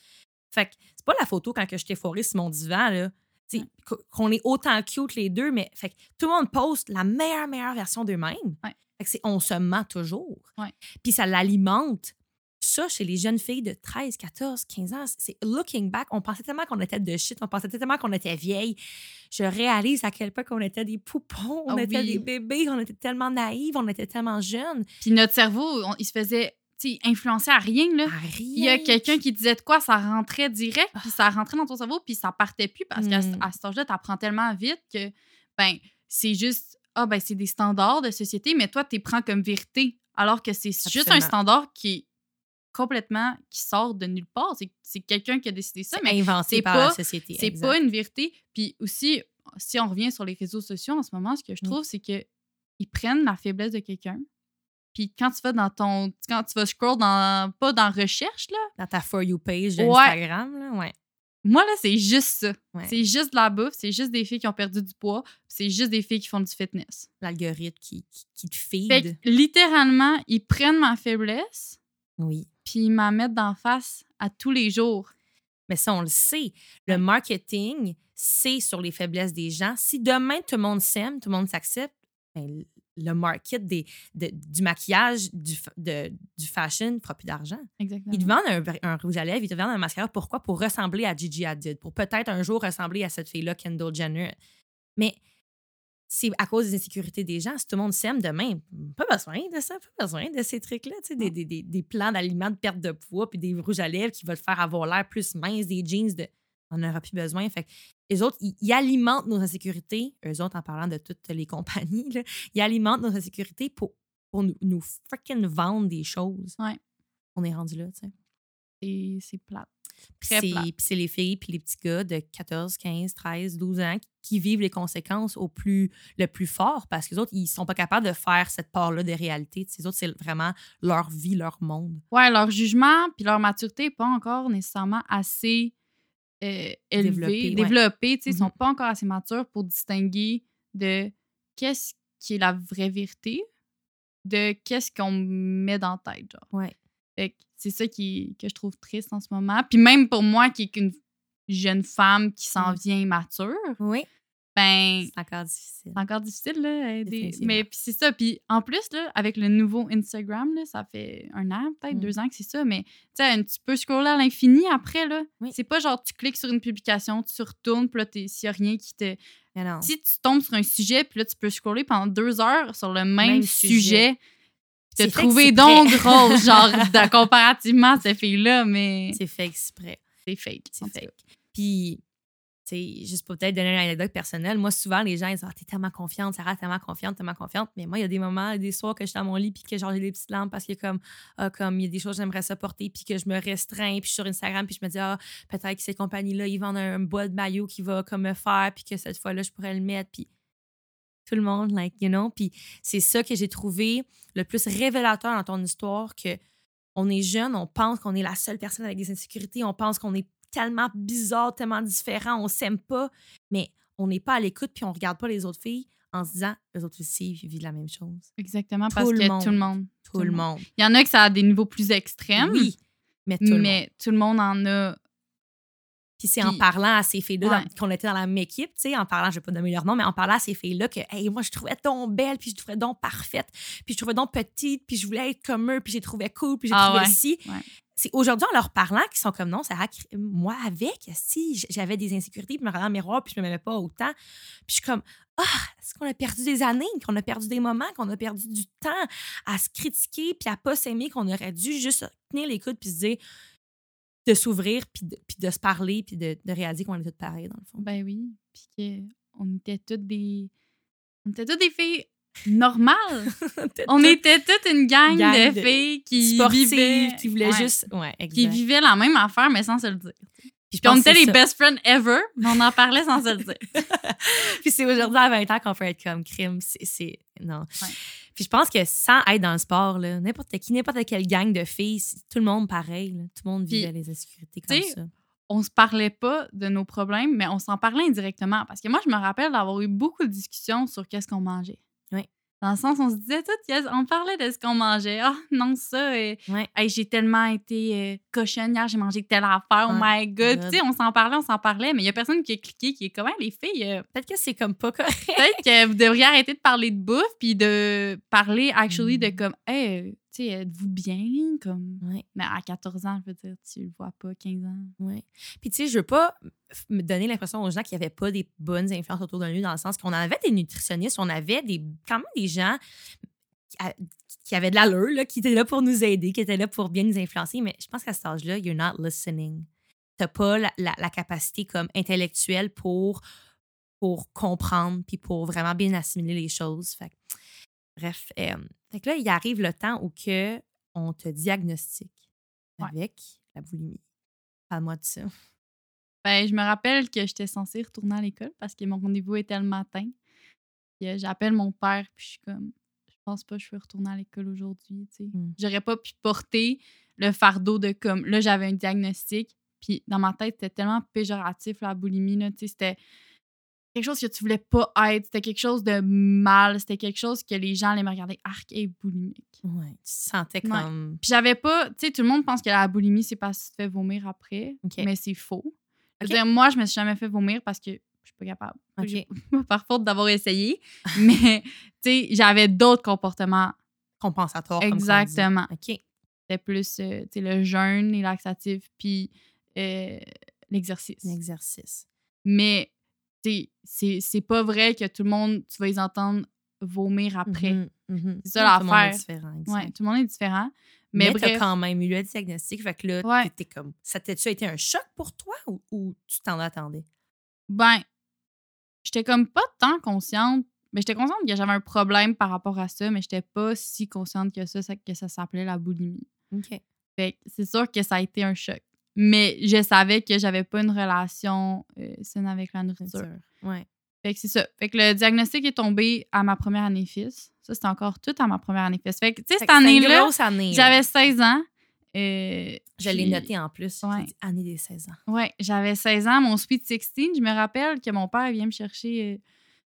Fait que c'est pas la photo quand que je t'ai sur mon divan, là. Qu'on est autant cute les deux, mais fait que tout le monde poste la meilleure, meilleure version d'eux-mêmes. Fait que c'est on se ment toujours. Puis ça l'alimente. Ça, chez les jeunes filles de 13, 14, 15 ans, c'est looking back, on pensait tellement qu'on était de shit, on pensait tellement qu'on était vieilles. Je réalise à quel point qu'on était des poupons, on Ah était oui. des bébés, on était tellement naïves, on était tellement jeunes. Puis notre cerveau, on- il se faisait influencer à rien. Là. À rien. Il y a quelqu'un qui disait de quoi, ça rentrait direct, puis ça rentrait dans ton cerveau, puis ça partait plus parce qu'à Mm. à cet âge-là, tu apprends tellement vite que ben c'est juste ah ben c'est des standards de société, mais toi tu les prends comme vérité alors que c'est juste un standard qui est complètement qui sort de nulle part. C'est- quelqu'un qui a décidé ça, mais inventé par pas- la société. c'est pas une vérité. Puis aussi, si on revient sur les réseaux sociaux en ce moment, ce que je trouve, c'est que ils prennent la faiblesse de quelqu'un. Puis quand tu vas dans ton. Quand tu vas scroll dans. Pas dans recherche, là. Dans ta For You page de Ouais. Instagram, là, ouais. Moi, là, c'est juste ça. Ouais. C'est juste de la bouffe, c'est juste des filles qui ont perdu du poids, c'est juste des filles qui font du fitness. L'algorithme qui, qui, qui te feed. Fait que, littéralement, ils prennent ma faiblesse, Oui. Puis ils m'en mettent d'en face à tous les jours. Mais ça, on le sait. Le marketing, c'est sur les faiblesses des gens. Si demain, tout le monde s'aime, tout le monde s'accepte, ben, le market des, de- du maquillage, du, de- du fashion ne fera plus d'argent. Exactement. Ils te vendent un, un rouge à lèvres, ils te vendent un mascara. Pourquoi? Pour ressembler à Gigi Hadid, pour peut-être un jour ressembler à cette fille-là, Kendall Jenner. Mais c'est à cause des insécurités des gens. Si tout le monde s'aime demain, pas besoin de ça, pas besoin de ces trucs-là. tu sais, Des, des, des, des plans d'aliments de perte de poids, puis des rouges à lèvres qui vont te faire avoir l'air plus mince, des jeans de. On n'aura plus besoin. Fait les autres, ils, alimentent nos insécurités. Eux autres, en parlant de toutes les compagnies, là, ils alimentent nos insécurités pour, pour nous, nous freaking vendre des choses. Ouais. On est rendu là, tu sais. C'est plate. Puis c'est plate. puis c'est les filles puis les petits gars de 14, 15, 13, 12 ans qui- qui vivent les conséquences au plus, le plus fort parce que les autres, ils sont pas capables de faire cette part-là de réalité. Ces autres, c'est vraiment leur vie, leur monde. Ouais, leur jugement puis leur maturité n'est pas encore nécessairement assez euh, élevé, Développé, ouais. développé. tu sais, Ils sont pas encore assez matures pour distinguer de qu'est-ce qui est la vraie vérité de qu'est-ce qu'on met dans la tête. Genre. Ouais. Fait que c'est ça qui, que je trouve triste en ce moment. Puis même pour moi, qui est une jeune femme qui s'en vient mature, Oui. ben C'est encore difficile. c'est encore difficile, là. aider-. Mais puis c'est ça. Puis en plus, là, avec le nouveau Instagram, là, ça fait un an, peut-être Mm. deux ans que c'est ça. Mais tu sais, tu peux scroller à l'infini après, là. Oui. C'est pas genre tu cliques sur une publication, tu retournes, puis là, s'il y a rien qui te. Si tu tombes sur un sujet, puis là, tu peux scroller pendant deux heures sur le même, Même sujet. sujet. Trouver exprès. donc drôle, genre, de- comparativement à cette fille-là, mais C'est fait exprès. c'est fake. C'est fake. Puis, tu sais, juste pour peut-être donner une anecdote personnelle, moi, souvent, les gens, ils disent Ah, t'es tellement confiante, Sarah, tellement confiante, tellement confiante. Mais moi, il y a des moments, des soirs que je suis dans mon lit, puis que genre, j'ai des petites lampes parce que, comme, ah, comme, il y a des choses que j'aimerais supporter, puis que je me restreins, puis je suis sur Instagram, puis je me dis, ah, peut-être que ces compagnies-là, ils vendent un bas de maillot qui va, comme, me faire, puis que cette fois-là, je pourrais le mettre, puis tout le monde, like, you know? Puis c'est ça que j'ai trouvé le plus révélateur dans ton histoire, que on est jeune, on pense qu'on est la seule personne avec des insécurités, on pense qu'on est tellement bizarre, tellement différent, on s'aime pas, mais on n'est pas à l'écoute puis on regarde pas les autres filles en se disant les autres aussi vivent la même chose. Exactement, Tout parce que monde. tout le monde. Tout, le monde. Il y en a que ça a des niveaux plus extrêmes. Oui, mais tout le monde. mais tout le monde en a. Puis c'est en parlant à ces filles-là Ouais. qu'on était dans la même équipe, tu sais, en parlant, je vais pas nommer leur nom, mais en parlant à ces filles-là que, hey, moi, je trouvais donc belle, puis je trouvais donc parfaite, puis je trouvais donc petite, puis je voulais être comme eux, puis j'ai trouvé cool, puis j'ai Ah trouvé ouais, ouais. C'est aujourd'hui, en leur parlant, qu'ils sont comme non, ça moi, avec, si j'avais des insécurités, puis je me regardais dans le miroir, puis je me m'aimais pas autant. Puis je suis comme, ah, est-ce qu'on a perdu des années, qu'on a perdu des moments, qu'on a perdu du temps à se critiquer, puis à pas s'aimer, qu'on aurait dû juste tenir les coudes, puis se dire, de s'ouvrir, puis de, puis de se parler, puis de, de réaliser qu'on est toutes pareilles, dans le fond. Ben oui. Puis qu'on était toutes des. On était toutes des filles normales. on était toutes une gang, Gang de, de filles qui vivaient. qui voulaient ouais, juste. Ouais. Qui vivaient la même affaire, mais sans se le dire. Puis on était les ça. best friends ever, mais on en parlait sans se le dire. Puis c'est aujourd'hui à 20 ans qu'on peut être comme crime. C'est. c'est- Non. Ouais. Puis je pense que sans être dans le sport, n'importe qui, n'importe quelle gang de filles, tout le monde pareil. là. Tout le monde vivait les insécurités comme ça. on se parlait pas de nos problèmes, mais on s'en parlait indirectement. Parce que moi, je me rappelle d'avoir eu beaucoup de discussions sur qu'est-ce qu'on mangeait. Dans le sens, on se disait tout, yes, on parlait de ce qu'on mangeait. Ah, non, ça, euh, Ouais. hey, j'ai tellement été euh, cochonne hier, j'ai mangé telle affaire, oh Ah, my god. God. Tu sais, on s'en parlait, on s'en parlait, mais il y a personne qui a cliqué, qui est comme, Hey, les filles, euh, Peut-être que c'est comme pas correct. peut-être que vous devriez arrêter de parler de bouffe, puis de parler, actually, de Mm. comme, hey, euh, tu sais, êtes-vous bien? Comme... Ouais. Mais à 14 ans, je veux dire, tu le vois pas, 15 ans. Ouais. Puis tu sais, je veux pas me donner l'impression aux gens qu'il n'y avait pas des bonnes influences autour de nous, dans le sens qu'on avait des nutritionnistes, on avait des, quand même des gens qui, avaient de l'allure, là, qui étaient là pour nous aider, qui étaient là pour bien nous influencer. Mais je pense qu'à cet âge-là, you're not listening. T'as pas la, la- la capacité comme intellectuelle pour, pour comprendre puis pour vraiment bien assimiler les choses. Fait que, bref, euh, fait que là, il arrive le temps où que on te diagnostique. Ouais. avec la boulimie. Parle-moi de ça. Ben, je me rappelle que j'étais censée retourner à l'école parce que mon rendez-vous était le matin. J'appelle mon père, puis je suis comme, je pense pas que je peux retourner à l'école aujourd'hui. Mm. J'aurais pas pu porter le fardeau de comme, là, j'avais un diagnostic, puis dans ma tête, c'était tellement péjoratif, la boulimie, là, tu sais, c'était quelque chose que tu voulais pas être, c'était quelque chose de mal, c'était quelque chose que les gens allaient me regarder, arc et boulimique. Ouais, tu te sentais Ouais. comme. Puis j'avais pas, tu sais, tout le monde pense que la boulimie, c'est parce que tu te fais vomir après, mais c'est faux. Dire, moi, je me suis jamais fait vomir parce que je suis pas capable. Ok. J'ai- Par faute d'avoir essayé. mais, tu sais, j'avais d'autres comportements. compensatoire. comme qu'on dit. Exactement. OK. C'était plus, euh, tu sais, le jeûne, les laxatifs, puis euh, l'exercice. L'exercice. Mais, c'est- pas vrai que tout le monde, tu vas les entendre vomir après. Mhm, mhm. C'est ça Ouais, tout le monde est l'affaire. différent, Ouais, tout le monde est différent. Mais, Mais, t'as quand même eu le diagnostic. Fait que là, Ouais. t'étais comme. Ça t'a-tu été un choc pour toi ou, ou tu t'en attendais? ben, j'étais comme pas tant consciente. Mais j'étais consciente que j'avais un problème par rapport à ça, mais j'étais pas si consciente que ça, ça- que ça s'appelait la boulimie. OK. Fait que c'est sûr que ça a été un choc. Mais je savais que j'avais pas une relation euh, saine avec la nourriture. Ouais. Fait que c'est ça. Fait que le diagnostic est tombé à ma première année fils. Ça, c'était encore tout à ma première année fils. Fait que, tu sais, cette année-là, grosse année. là. j'avais 16 ans. euh, Je l'ai noté en plus. Ouais. dit année des 16 ans. Ouais, j'avais 16 ans, mon Sweet 16. Je me rappelle que mon père vient me chercher.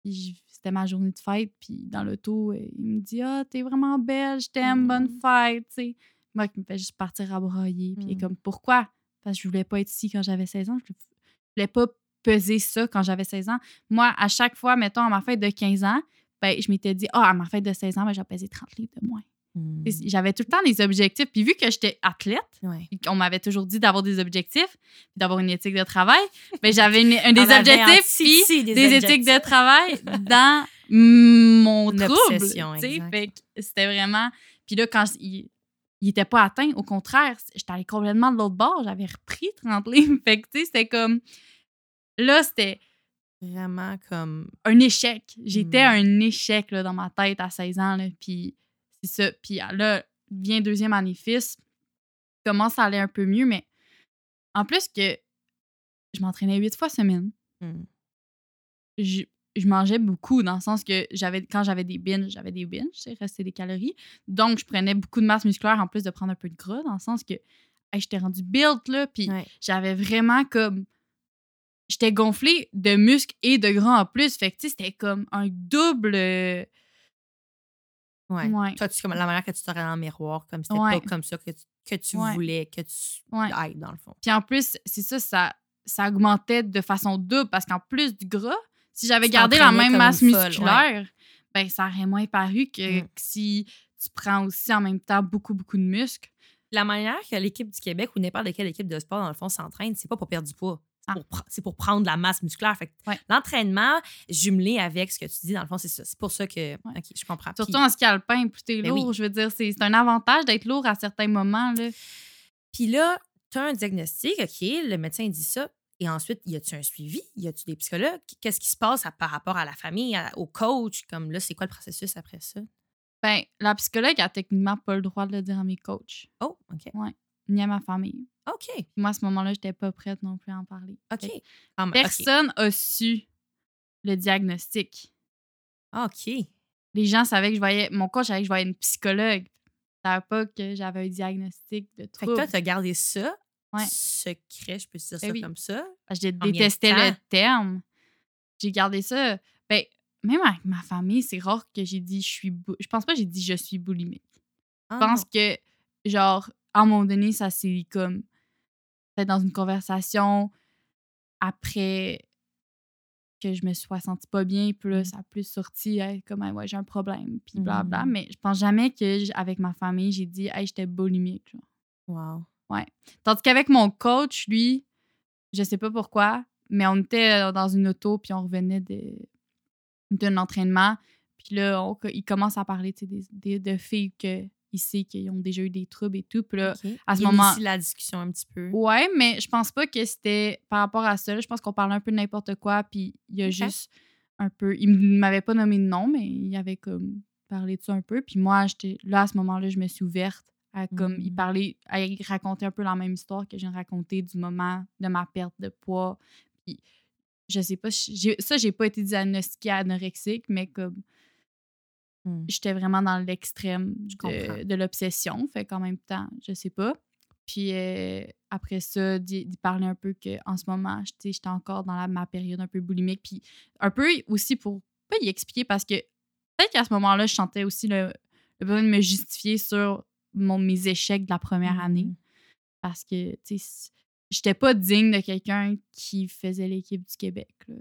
euh, C'était ma journée de fête. Puis dans l'auto, euh, il me dit Ah, t'es vraiment belle, je t'aime, bonne Mhm. fête. tu sais. Moi, qui me fait juste partir à broyer. Puis il est Mhm. comme Pourquoi? Parce que je voulais pas être ici quand j'avais 16 ans. Je voulais pas peser ça quand j'avais 16 ans. Moi, à chaque fois, mettons, à ma fête de 15 ans, ben, je m'étais dit Ah, à ma fête de 16 ans, ben, j'ai pesé 30 livres de moins. Sais, J'avais tout le temps des objectifs. Puis vu que j'étais athlète, Ouais. qu'on m'avait toujours dit d'avoir des objectifs, d'avoir une éthique de travail, ben j'avais un On des objectifs anti- puis des des, éthiques de travail dans mon Une trouble. c'était vraiment. Puis là, quand il, il était pas atteint, au contraire, j'étais allée complètement de l'autre bord, j'avais repris 30 livres. Fait que tu sais, c'était comme. Là, c'était Vraiment comme. un échec. J'étais Mm. un échec là, dans ma tête à 16 ans. Là, puis c'est ça. Puis là, vient deuxième année fils. Commence à aller un peu mieux, mais en plus que je m'entraînais huit fois semaine. hmm. Je, je mangeais beaucoup dans le sens que j'avais quand j'avais des binges, j'avais des binges, c'est resté des calories. Donc, je prenais beaucoup de masse musculaire en plus de prendre un peu de gras dans le sens que hey, j'étais rendue build, là, puis Ouais. j'avais vraiment comme. J'étais gonflée de muscles et de gras en plus. Fait que, tu sais, c'était comme un double. euh, Ouais. Ouais. Toi, tu, comme la manière que tu te dans le miroir, comme c'était Ouais. pas comme ça que tu, que tu voulais que tu ailles, dans le fond. Puis en plus, c'est ça, ça, ça augmentait de façon double parce qu'en plus du gras, si j'avais gardé la même masse folle, musculaire, ben ça aurait moins paru que, Mm. que si tu prends aussi en même temps beaucoup, beaucoup de muscles. La manière que l'équipe du Québec ou n'importe quelle équipe de sport, dans le fond, s'entraîne, c'est pas pour perdre du poids. C'est Ah. pour, pr- c'est pour prendre de la masse musculaire. Fait que Ouais. L'entraînement jumelé avec ce que tu dis, dans le fond, c'est ça. C'est pour ça que. OK, je comprends. Surtout Puis- en ski alpin, plus t'es Ben lourd, oui. je veux dire, c'est c'est un avantage d'être lourd à certains moments. Là. Puis là, tu as un diagnostic, OK, le médecin dit ça. Et ensuite, y a-tu un suivi? Y a-tu des psychologues? Qu'est-ce qui se passe à- par rapport à la famille, à- au coach? Comme là, c'est quoi le processus après ça? Ben, la psychologue a techniquement pas le droit de le dire à mes coachs, Oh, OK. ni à ma famille. OK. Moi, à ce moment-là, j'étais pas prête non plus à en parler. OK. Fait Ah. Personne a su le diagnostic. OK. les gens savaient que je voyais. Mon coach savait que je voyais une psychologue. Ils savaient pas que j'avais un diagnostic de Fait que trouble. toi, tu as gardé ça Ouais. secret, je peux dire Eh ça oui. comme ça. Combien de détestais le terme. J'ai gardé ça. Ben, même avec ma famille, c'est rare que j'ai dit je suis. Je pense pas que j'ai dit je suis boulimique. Ah, Je pense que, genre, à un moment donné, ça s'est comme. Peut-être dans une conversation après que je me sois sentie pas bien, puis là, Mhm. ça a plus sorti hey, comme hey, ouais, j'ai un problème, puis blablabla. Mhm. Mais je pense jamais que, avec ma famille, j'ai dit hey, j'étais boulimique. Genre. Wow. Tandis qu'avec mon coach, lui, je sais pas pourquoi, mais on était euh, dans une auto, puis on revenait d'un entraînement. Puis là, on- il commence à parler des, des- de filles que, il sait qu'ils ont déjà eu des troubles et tout. Puis là, à ce Il moment- la discussion un petit peu. ouais, mais je pense pas que c'était par rapport à ça. là. Je pense qu'on parlait un peu de n'importe quoi, puis il y a juste un peu. Il m'avait pas nommé de nom, mais il avait comme parlé de ça un peu. Puis moi, j'étais là, à ce moment-là, je me suis ouverte À, comme, il Mm. parlait, à il racontait un peu la même histoire que je viens de raconter du moment de ma perte de poids. Puis, je sais pas, ça, j'ai pas été diagnostiquée anorexique, mais comme Hmm. j'étais vraiment dans l'extrême de, de l'obsession. Fait qu'en même temps, je sais pas. Puis euh, après ça, d'y parler un peu qu'en ce moment, j'étais encore dans la- ma période un peu boulimique. Puis un peu aussi pour pas y expliquer parce que peut-être qu'à ce moment-là, je sentais aussi le, le besoin de me justifier sur mon, mes échecs de la première année. Mhm. Parce que, tu sais, j'étais pas digne de quelqu'un qui faisait l'équipe du Québec, là,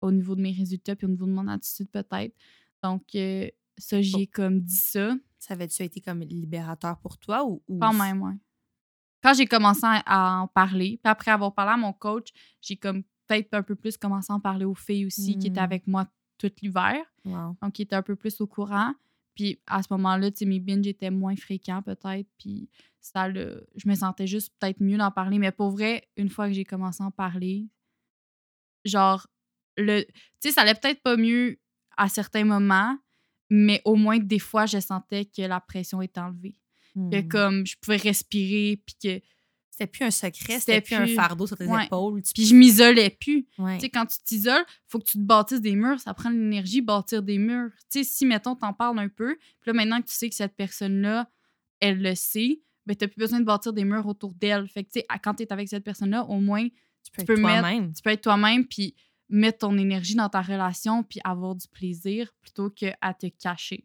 au niveau de mes résultats puis au niveau de mon attitude, peut-être. Donc, euh, ça, j'ai comme dit ça. Ça avait-tu été comme libérateur pour toi ou. ou- Quand même, ouais. Quand j'ai commencé à- en parler, puis après avoir parlé à mon coach, j'ai comme peut-être un peu plus commencé à en parler aux filles aussi qui étaient Mm. avec moi tout l'hiver. Wow. Donc, qui étaient un peu plus au courant. Puis à ce moment-là, tu sais, mes binges étaient moins fréquents peut-être. Puis ça, le, je me sentais juste peut-être mieux d'en parler. Mais pour vrai, une fois que j'ai commencé à en parler, genre, le, tu sais, ça allait peut-être pas mieux à certains moments, mais au moins des fois, je sentais que la pression était enlevée. Que Hmm. comme je pouvais respirer, puis que C'était plus un secret, C'était plus un fardeau sur tes Ouais. épaules. tu puis je m'isolais plus. Ouais. Tu sais, quand tu t'isoles, faut que tu te bâtisses des murs. Ça prend de l'énergie, bâtir des murs. Tu sais, si, mettons, t'en parles un peu, puis là, maintenant que tu sais que cette personne-là, elle le sait, ben, t'as plus besoin de bâtir des murs autour d'elle. Fait que, tu sais, quand t'es avec cette personne-là, au moins, tu peux, peux être toi-même. tu peux être toi-même, puis mettre ton énergie dans ta relation, puis avoir du plaisir, plutôt qu'à te cacher.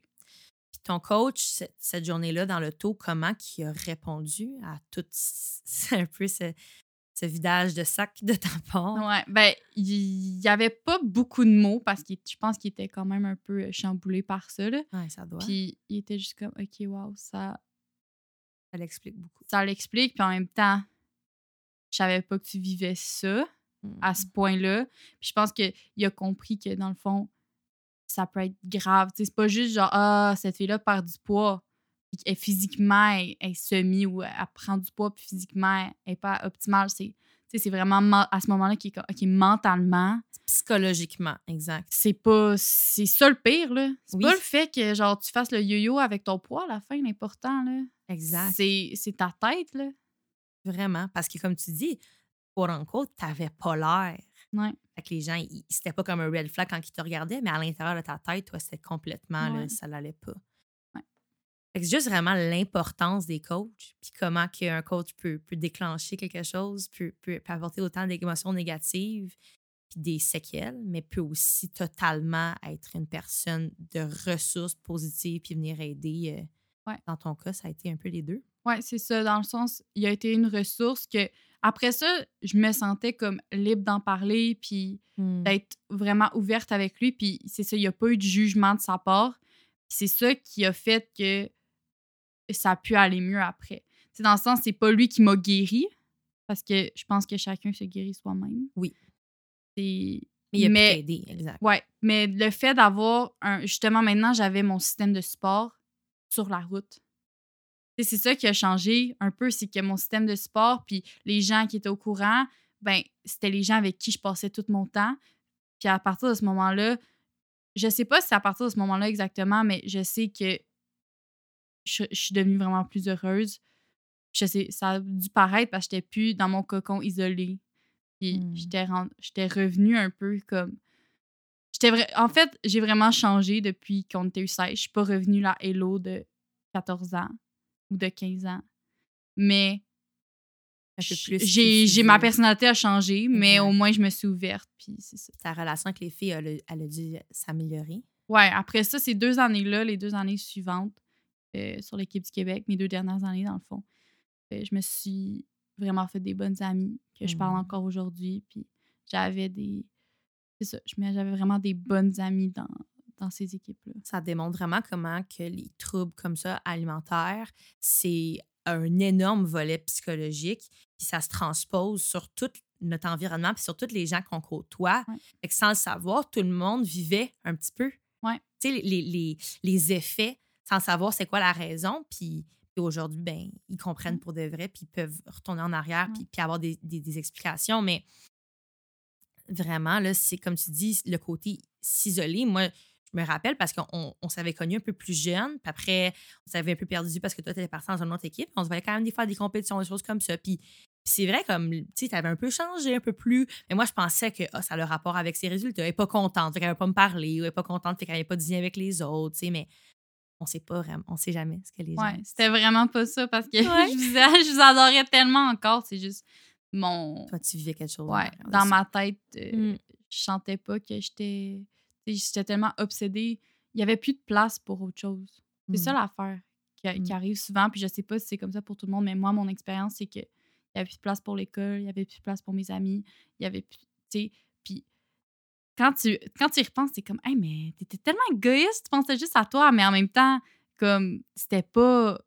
Ton coach, cette, cette journée-là, dans l'auto, comment qui a répondu à tout un peu ce, ce vidage de sac de tampons? Ouais, ben, il y avait pas beaucoup de mots, parce que je pense qu'il était quand même un peu chamboulé par ça, là. Ouais, ça doit. Puis il était juste comme, OK, wow, ça, ça l'explique beaucoup. ça l'explique. Puis en même temps, je savais pas que tu vivais ça à Mm. ce point-là. Puis je pense qu'il a compris que dans le fond, ça peut être grave. C'est pas juste genre, ah, cette fille-là perd du poids. Qu'elle, physiquement, elle, elle est semi ou elle prend du poids, puis physiquement, elle n'est pas optimale. C'est, c'est vraiment men- à ce moment-là qui est mentalement, Psychologiquement, exact. c'est pas. C'est ça le pire, là. C'est Oui. pas le fait que, genre, tu fasses le yo-yo avec ton poids à la fin, l'important, là. Exact. C'est, c'est ta tête, là. Vraiment. Parce que, comme tu dis, pour unquote, t'avais pas l'air. Ouais. Fait que les gens, c'était pas comme un red flag quand ils te regardaient, mais à l'intérieur de ta tête, toi, c'était complètement, là, Ouais. ça l'allait pas. Ouais. Fait que c'est juste vraiment l'importance des coachs, puis comment qu'un coach peut, peut déclencher quelque chose, peut, peut, peut apporter autant d'émotions négatives, puis des séquelles, mais peut aussi totalement être une personne de ressources positives, puis venir aider. euh, Ouais. Dans ton cas, ça a été un peu les deux. Ouais, c'est ça. Dans le sens, il a été une ressource que, après ça, je me sentais comme libre d'en parler, puis d'être vraiment ouverte avec lui. Puis c'est ça, il n'y a pas eu de jugement de sa part. C'est ça qui a fait que ça a pu aller mieux après. C'est dans le sens, c'est pas lui qui m'a guéri, parce que je pense que chacun se guérit soi-même. Oui. C'est. Mais il a Mais- t'aider, exact. Ouais, mais le fait d'avoir un. Justement, maintenant, j'avais mon système de support sur la route. C'est ça qui a changé un peu, c'est que mon système de support, puis les gens qui étaient au courant, ben, c'était les gens avec qui je passais tout mon temps. Puis à partir de ce moment-là, je sais pas si c'est à partir de ce moment-là exactement, mais je sais que je, je suis devenue vraiment plus heureuse. Je sais, ça a dû paraître parce que j'étais plus dans mon cocon isolé. Puis Mm. j'étais j'étais revenue un peu comme. J'étais En fait, j'ai vraiment changé depuis qu'on était eu 16. Je suis pas revenue la Hello de 14 ans ou de 15 ans. Mais j'ai ma personnalité a changé, mais au moins je me suis ouverte. Puis c'est ça. Ta relation avec les filles, elle, a- elle a dû s'améliorer. Ouais, après ça, ces deux années-là, les deux années suivantes euh, sur l'équipe du Québec, mes deux dernières années, dans le fond, euh, je me suis vraiment fait des bonnes amies que je parle Mhm. encore aujourd'hui. Puis j'avais des. C'est ça, j'avais vraiment des bonnes amies dans, dans ces équipes-là? Ça démontre vraiment comment que les troubles comme ça alimentaires, c'est un énorme volet psychologique, puis ça se transpose sur tout notre environnement, puis sur tous les gens qu'on côtoie. Ouais. Fait que sans le savoir, tout le monde vivait un petit peu. Ouais. Tu sais, les, les, les effets, sans savoir c'est quoi la raison, puis, puis aujourd'hui, ben, ils comprennent pour de vrai, puis ils peuvent retourner en arrière, Ouais. puis, puis avoir des, des- des explications, mais vraiment, là, c'est comme tu dis, le côté s'isoler. Moi, me rappelle parce qu'on on, s'avait connus un peu plus jeunes, puis après, on s'avait un peu perdu parce que toi, tu étais parti dans une autre équipe. On se voyait quand même des fois des compétitions, des choses comme ça. Puis, c'est vrai, comme, tu sais, tu avais un peu changé, un peu plus. Mais moi, je pensais que ah, ça a le rapport avec ses résultats. Elle n'est pas contente, qu'elle ne pas me parler, ou elle n'est pas contente, qu'elle n'avait pas de lien avec les autres, tu sais. Mais on sait pas vraiment, on sait jamais ce que les gens. Ouais, c'était vraiment pas ça parce que je, vous, je vous adorais tellement encore. C'est juste mon. Toi, tu vivais quelque chose. Ouais, dans ma tête, euh, mm. je sentais pas que j'étais J'étais tellement obsédée. Il n'y avait plus de place pour autre chose. C'est ça mmh. l'affaire qui, qui, mmh. arrive souvent. Puis je sais pas si c'est comme ça pour tout le monde, mais moi, mon expérience, c'est qu'il n'y avait plus de place pour l'école, il n'y avait plus de place pour mes amis, il y avait plus. Tu sais, puis quand tu, quand tu y repenses, c'est comme, hey, mais t'étais tellement égoïste, tu pensais juste à toi, mais en même temps, comme, c'était pas.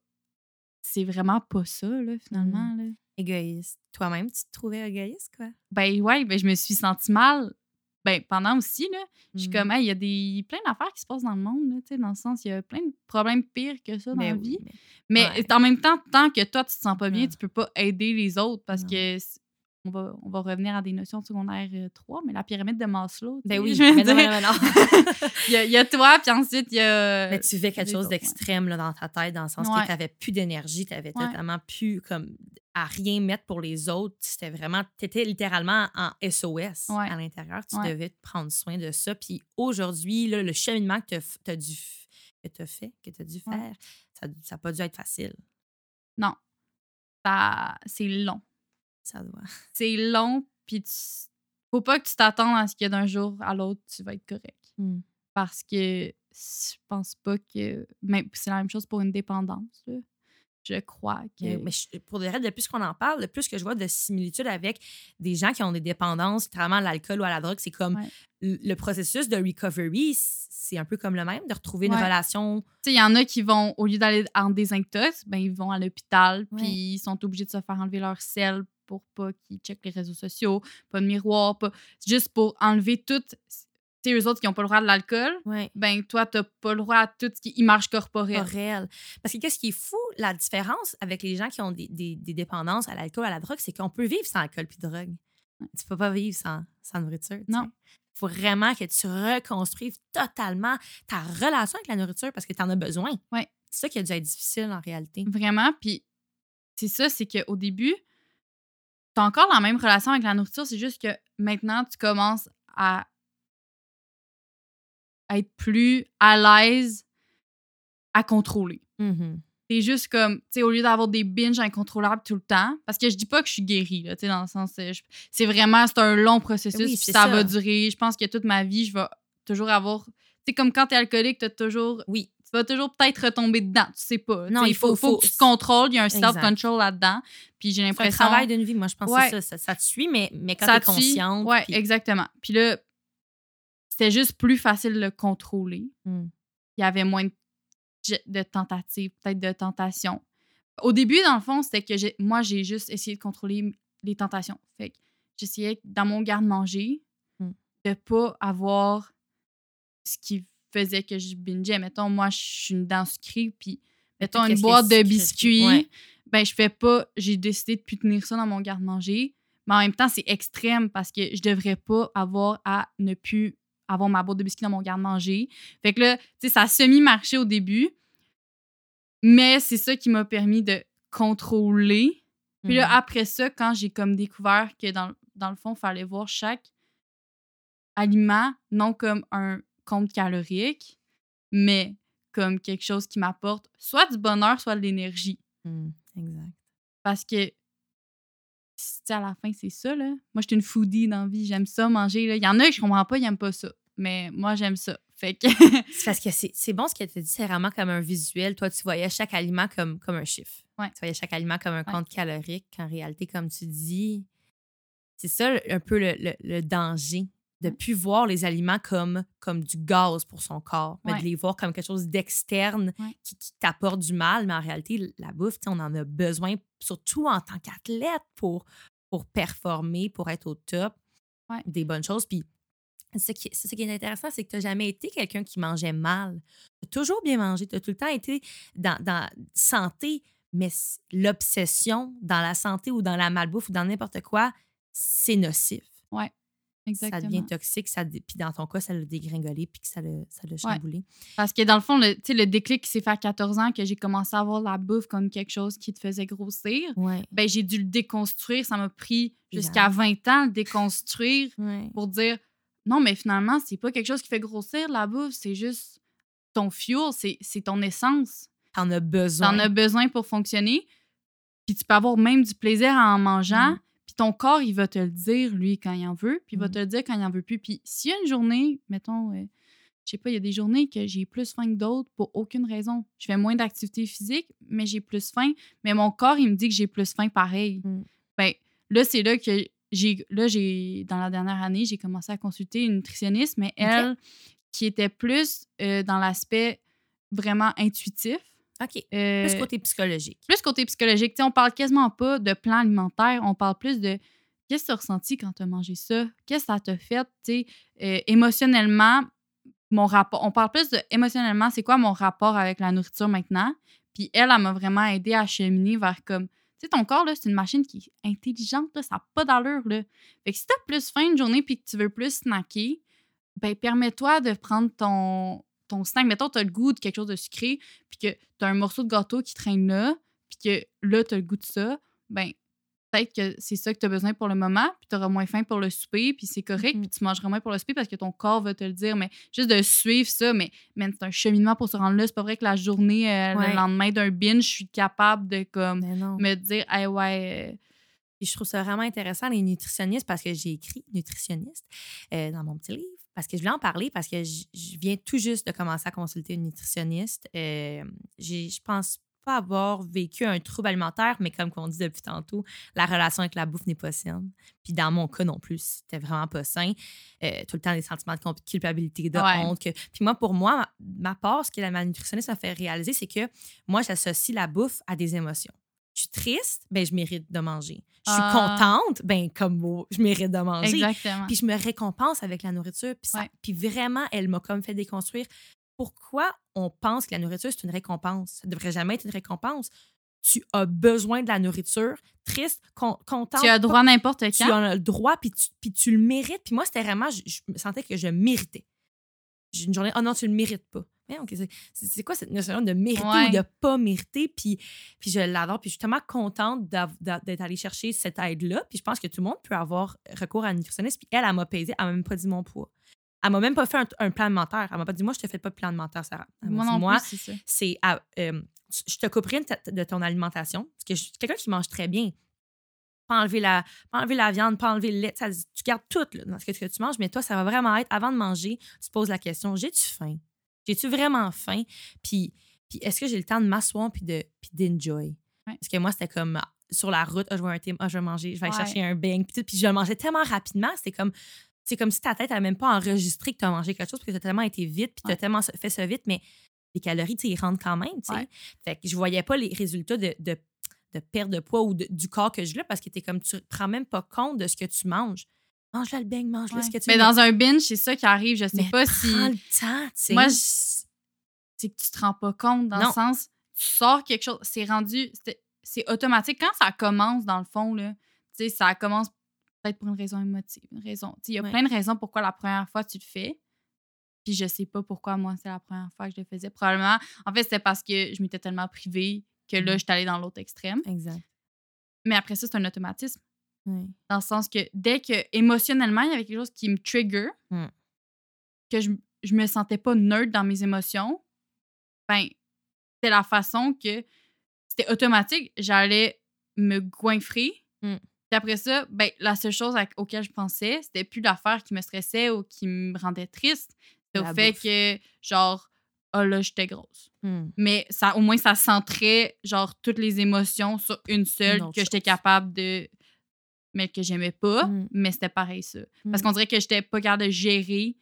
C'est vraiment pas ça, là, finalement. Mmh. Là. Égoïste. Toi-même, tu te trouvais égoïste, quoi? Ben, ouais, ben, je me suis sentie mal ben, pendant aussi, là, je suis mmh. comme, il y a des, plein d'affaires qui se passent dans le monde, là, dans le sens, il y a plein de problèmes pires que ça dans ben la vie. Mais, en même temps, tant que toi, tu te sens pas bien, tu peux pas aider les autres parce que on va, on va revenir à des notions de secondaire 3, euh, mais la pyramide de Maslow. Ben oui, mais non, il, y a, il, y a, toi, puis ensuite, il y a. Mais tu fais quelque chose d'extrême dans ta tête, dans le sens que tu n'avais plus d'énergie, tu avais totalement plus comme à rien mettre pour les autres. C'était vraiment, tu étais littéralement en SOS à l'intérieur. Tu devais te prendre soin de ça. Puis aujourd'hui, le cheminement que tu as, dû que as fait, que tu as dû faire, ça n'a pas dû être facile. Non. C'est long. Ça doit. C'est long, puis tu, faut pas que tu t'attendes à ce que d'un jour à l'autre, tu vas être correct. Mmh. Parce que je pense pas que. Mais c'est la même chose pour une dépendance. Là je crois que. Mais pour le reste, le plus qu'on en parle, le plus que je vois de similitudes avec des gens qui ont des dépendances, littéralement à l'alcool ou à la drogue, c'est comme le processus de recovery, c'est un peu comme le même, de retrouver une relation. Tu sais, il y en a qui vont, au lieu d'aller en désintox, ben, ils vont à l'hôpital, puis ils sont obligés de se faire enlever leur sel pour pas qu'ils checkent les réseaux sociaux, pas de miroir, pas... juste pour enlever toute eux autres qui n'ont pas le droit de l'alcool, ben toi, tu n'as pas le droit à tout ce qui est image corporelle. Corporelle. Parce que qu'est-ce qui est fou, la différence avec les gens qui ont des, des, dépendances à l'alcool, à la drogue, c'est qu'on peut vivre sans alcool puis drogue. Tu peux pas vivre sans, sans nourriture. Non. Il faut vraiment que tu reconstruises totalement ta relation avec la nourriture parce que tu en as besoin. Ouais. C'est ça qui a dû être difficile en réalité. Vraiment. Puis c'est ça, c'est qu'au début, tu as encore la même relation avec la nourriture, c'est juste que maintenant, tu commences à être plus à l'aise à contrôler. Mm-hmm. C'est juste comme, tu sais, au lieu d'avoir des binges incontrôlables tout le temps, parce que je dis pas que je suis guérie, là, tu sais, dans le sens, euh, c'est vraiment, c'est un long processus, puis ça, va durer. Je pense que toute ma vie, je vais toujours avoir, tu sais, comme quand t'es alcoolique, t'as toujours, oui, tu vas toujours peut-être retomber dedans, tu sais pas. Non, il faut, faut, que tu te contrôles, il y a un self-control là-dedans, puis j'ai l'impression... C'est un travail d'une vie, moi, je pense que ça, ça, te suit, mais, mais quand t'es consciente... Ouais, exactement. Puis là, c'était juste plus facile de le contrôler. Hmm. Il y avait moins de, tentatives, peut-être de tentations. Au début, dans le fond, c'était que moi, j'ai juste essayé de contrôler les tentations. Fait que j'essayais, dans mon garde-manger, hmm. de pas avoir ce qui faisait que je bingeais. Mettons, moi, je suis une dent sucrée, puis mettons une boîte de biscuits. Ben, je fais pas, j'ai décidé de plus tenir ça dans mon garde-manger. Mais en même temps, c'est extrême parce que je devrais pas avoir à ne plus avoir ma boîte de biscuits dans mon garde-manger. Fait que là, tu sais, ça a semi-marché au début, mais c'est ça qui m'a permis de contrôler. Puis là, mhm. après ça, quand j'ai comme découvert que dans, dans le fond, il fallait voir chaque aliment non comme un compte calorique, mais comme quelque chose qui m'apporte soit du bonheur, soit de l'énergie. Hmm, exact. Parce que à la fin, c'est ça, là. Moi, je suis une foodie dans la vie. J'aime ça, manger. Là. Il y en a que je comprends pas, ils n'aiment pas ça. Mais moi, j'aime ça. Fait que. c'est parce que c'est bon ce qu'elle te dit, c'est vraiment comme un visuel. Toi, tu voyais chaque aliment comme, comme un chiffre. Ouais. Tu voyais chaque aliment comme un compte calorique. En réalité, comme tu dis, c'est ça un peu le, danger de ne plus voir les aliments comme, comme du gaz pour son corps, mais de les voir comme quelque chose d'externe qui, qui t'apporte du mal. Mais en réalité, la bouffe, on en a besoin, surtout en tant qu'athlète, pour, pour performer, pour être au top des bonnes choses. Puis ce qui, ce qui est intéressant, c'est que tu n'as jamais été quelqu'un qui mangeait mal. Tu as toujours bien mangé. Tu as tout le temps été dans, dans santé, mais l'obsession dans la santé ou dans la malbouffe ou dans n'importe quoi, c'est nocif. Ouais. Ça devient toxique, ça, puis dans ton cas, ça l'a dégringolé, puis que ça l'a, ça l'a chamboulé. Parce que dans le fond, le, le déclic qui s'est fait à 14 ans, que j'ai commencé à voir la bouffe comme quelque chose qui te faisait grossir, ben, j'ai dû le déconstruire. Ça m'a pris jusqu'à 20 ans de déconstruire pour dire non, mais finalement, c'est pas quelque chose qui fait grossir la bouffe, c'est juste ton fuel, c'est, c'est ton essence. T'en as besoin. T'en as besoin pour fonctionner. Puis tu peux avoir même du plaisir en mangeant. Mm. Ton corps, il va te le dire, lui, quand il en veut. Puis il va mm. te le dire quand il en veut plus. Puis s'il y a une journée, mettons, euh, je sais pas, il y a des journées que j'ai plus faim que d'autres pour aucune raison. Je fais moins d'activité physique, mais j'ai plus faim. Mais mon corps, il me dit que j'ai plus faim pareil. Mm. Ben, là, c'est là que j'ai. Là, j'ai. Dans la dernière année, j'ai commencé à consulter une nutritionniste, mais elle, qui était plus euh, dans l'aspect vraiment intuitif. OK. Euh, plus côté psychologique. Plus côté psychologique. on parle quasiment pas de plan alimentaire, on parle plus de qu'est-ce que tu as ressenti quand tu as mangé ça? Qu'est-ce que ça t'a fait? euh, émotionnellement, mon rapport. On parle plus de émotionnellement, c'est quoi mon rapport avec la nourriture maintenant? Puis elle, elle m'a vraiment aidé à cheminer vers comme. Tu sais, ton corps, là, c'est une machine qui est intelligente, là, ça n'a pas d'allure. Là. Fait que si tu as plus faim une journée puis que tu veux plus snacker, ben permets-toi de prendre ton, ton snack, mettons, tu as le goût de quelque chose de sucré, puis que tu as un morceau de gâteau qui traîne là, puis que là, tu as le goût de ça, ben peut-être que c'est ça que tu as besoin pour le moment, puis tu auras moins faim pour le souper, puis c'est correct, puis mm-hmm. tu mangeras moins pour le souper parce que ton corps va te le dire, mais juste de suivre ça, mais, c'est un cheminement pour se rendre là. C'est pas vrai que la journée, euh, le lendemain d'un binge, je suis capable de comme me dire, hey, ouais. Euh, je trouve ça vraiment intéressant, les nutritionnistes, parce que j'ai écrit nutritionniste euh, dans mon petit livre parce que je voulais en parler parce que je, viens tout juste de commencer à consulter une nutritionniste. Euh, je pense pas avoir vécu un trouble alimentaire, mais comme on dit depuis tantôt, la relation avec la bouffe n'est pas saine. Puis dans mon cas non plus, c'était vraiment pas sain. Euh, tout le temps des sentiments de culpabilité, de honte. Puis moi, pour moi, ma, ma part, ce que la nutritionniste m'a fait réaliser, c'est que moi, j'associe la bouffe à des émotions je suis triste, ben je mérite de manger. Je suis ah. contente, ben comme vous, je mérite de manger. Exactement. Puis je me récompense avec la nourriture. Puis, puis vraiment, elle m'a comme fait déconstruire pourquoi on pense que la nourriture, c'est une récompense? Ça devrait jamais être une récompense. Tu as besoin de la nourriture, triste, contente. Tu as droit n'importe quand. Tu as le droit, puis tu, puis tu le mérites. Puis moi, c'était vraiment, je, je, me sentais que je méritais. J'ai une journée, oh non, tu le mérites pas c'est quoi cette notion de mériter ou de pas mériter? Puis, puis je l'adore. Puis je suis tellement contente d'être allée chercher cette aide-là. Puis je pense que tout le monde peut avoir recours à un nutritionniste. Puis elle, elle m'a pesé, elle m'a même pas dit mon poids. Elle m'a même pas fait un, plan alimentaire. Elle m'a pas dit, moi, je te fais pas de plan alimentaire, Sarah. moi non moi, c'est euh, je te couperai de ton alimentation. Parce que je suis quelqu'un qui mange très bien pas enlever la, pas enlever la viande, pas enlever le lait. Ça, tu gardes tout dans ce que tu manges, mais toi, ça va vraiment être, avant de manger, tu te poses la question, j'ai-tu faim? J'ai-tu vraiment faim? Puis, puis est-ce que j'ai le temps de m'asseoir puis de puis d'enjoy? Parce que moi, c'était comme sur la route, ah, je vois un thème, ah, je vais manger, je vais aller chercher un bang, puis, puis je le mangeais tellement rapidement, c'est comme c'est comme si ta tête n'a même pas enregistré que tu as mangé quelque chose parce que tu as tellement été vite, puis tu as tellement fait ça vite, mais les calories, tu ils rentrent quand même. Fait que je voyais pas les résultats de, de, de perte de poids ou du corps que je voulais parce que tu comme, tu prends même pas compte de ce que tu manges mange-le le beigne, mange-le ce que tu Mais dans un binge, c'est ça qui arrive. Je sais pas si. Prends le temps, tu sais. Moi, c'est que tu te rends pas compte dans le sens, tu sors quelque chose, c'est rendu. C'est automatique. Quand ça commence, dans le fond, là, tu sais, ça commence peut-être pour une raison émotive. Une raison. Il y a plein de raisons pourquoi la première fois tu le fais. Puis je sais pas pourquoi moi, c'est la première fois que je le faisais. Probablement, en fait, c'était parce que je m'étais tellement privée que là, mmh. je suis allée dans l'autre extrême. Exact. Mais après ça, c'est un automatisme. Dans le sens que dès que émotionnellement, il y avait quelque chose qui me trigger, mmh. que je, je me sentais pas neutre dans mes émotions, ben, c'était la façon que c'était automatique, j'allais me goinfrer. Mmh. Puis après ça, ben, la seule chose à, auquel je pensais, c'était plus l'affaire qui me stressait ou qui me rendait triste. C'était au fait que, genre, oh là, j'étais grosse. Mmh. Mais ça, au moins, ça centrait, genre, toutes les émotions sur une seule que j'étais capable de mais que j'aimais pas, mmh. mais c'était pareil ça. Parce mmh. qu'on dirait que j'étais pas capable de gérer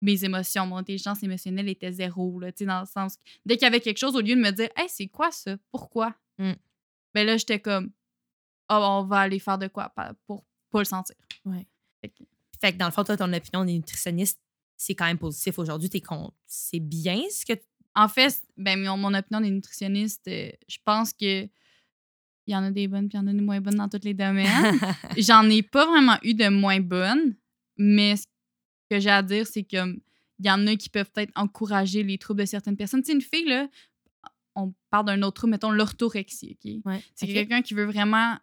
mes émotions. Mon intelligence émotionnelle était zéro, là, dans le sens dès qu'il y avait quelque chose, au lieu de me dire « Hey, c'est quoi ça? Pourquoi? Mmh. Ben là, j'étais comme « Oh, on va aller faire de quoi pour pas le sentir. » Ouais. Fait que... dans le fond, toi, ton opinion de nutritionniste, c'est quand même positif aujourd'hui. T'es C'est bien ce que... En fait, ben, mon, opinion des nutritionnistes, euh, je pense que il y en a des bonnes, puis il y en a des moins bonnes dans tous les domaines. J'en ai pas vraiment eu de moins bonnes, Mais ce que j'ai à dire, c'est que il y en a qui peuvent peut-être encourager les troubles de certaines personnes. Tu sais, une fille, là, on parle d'un autre trouble, mettons l'orthorexie, OK? Ouais. C'est quelqu'un qui veut vraiment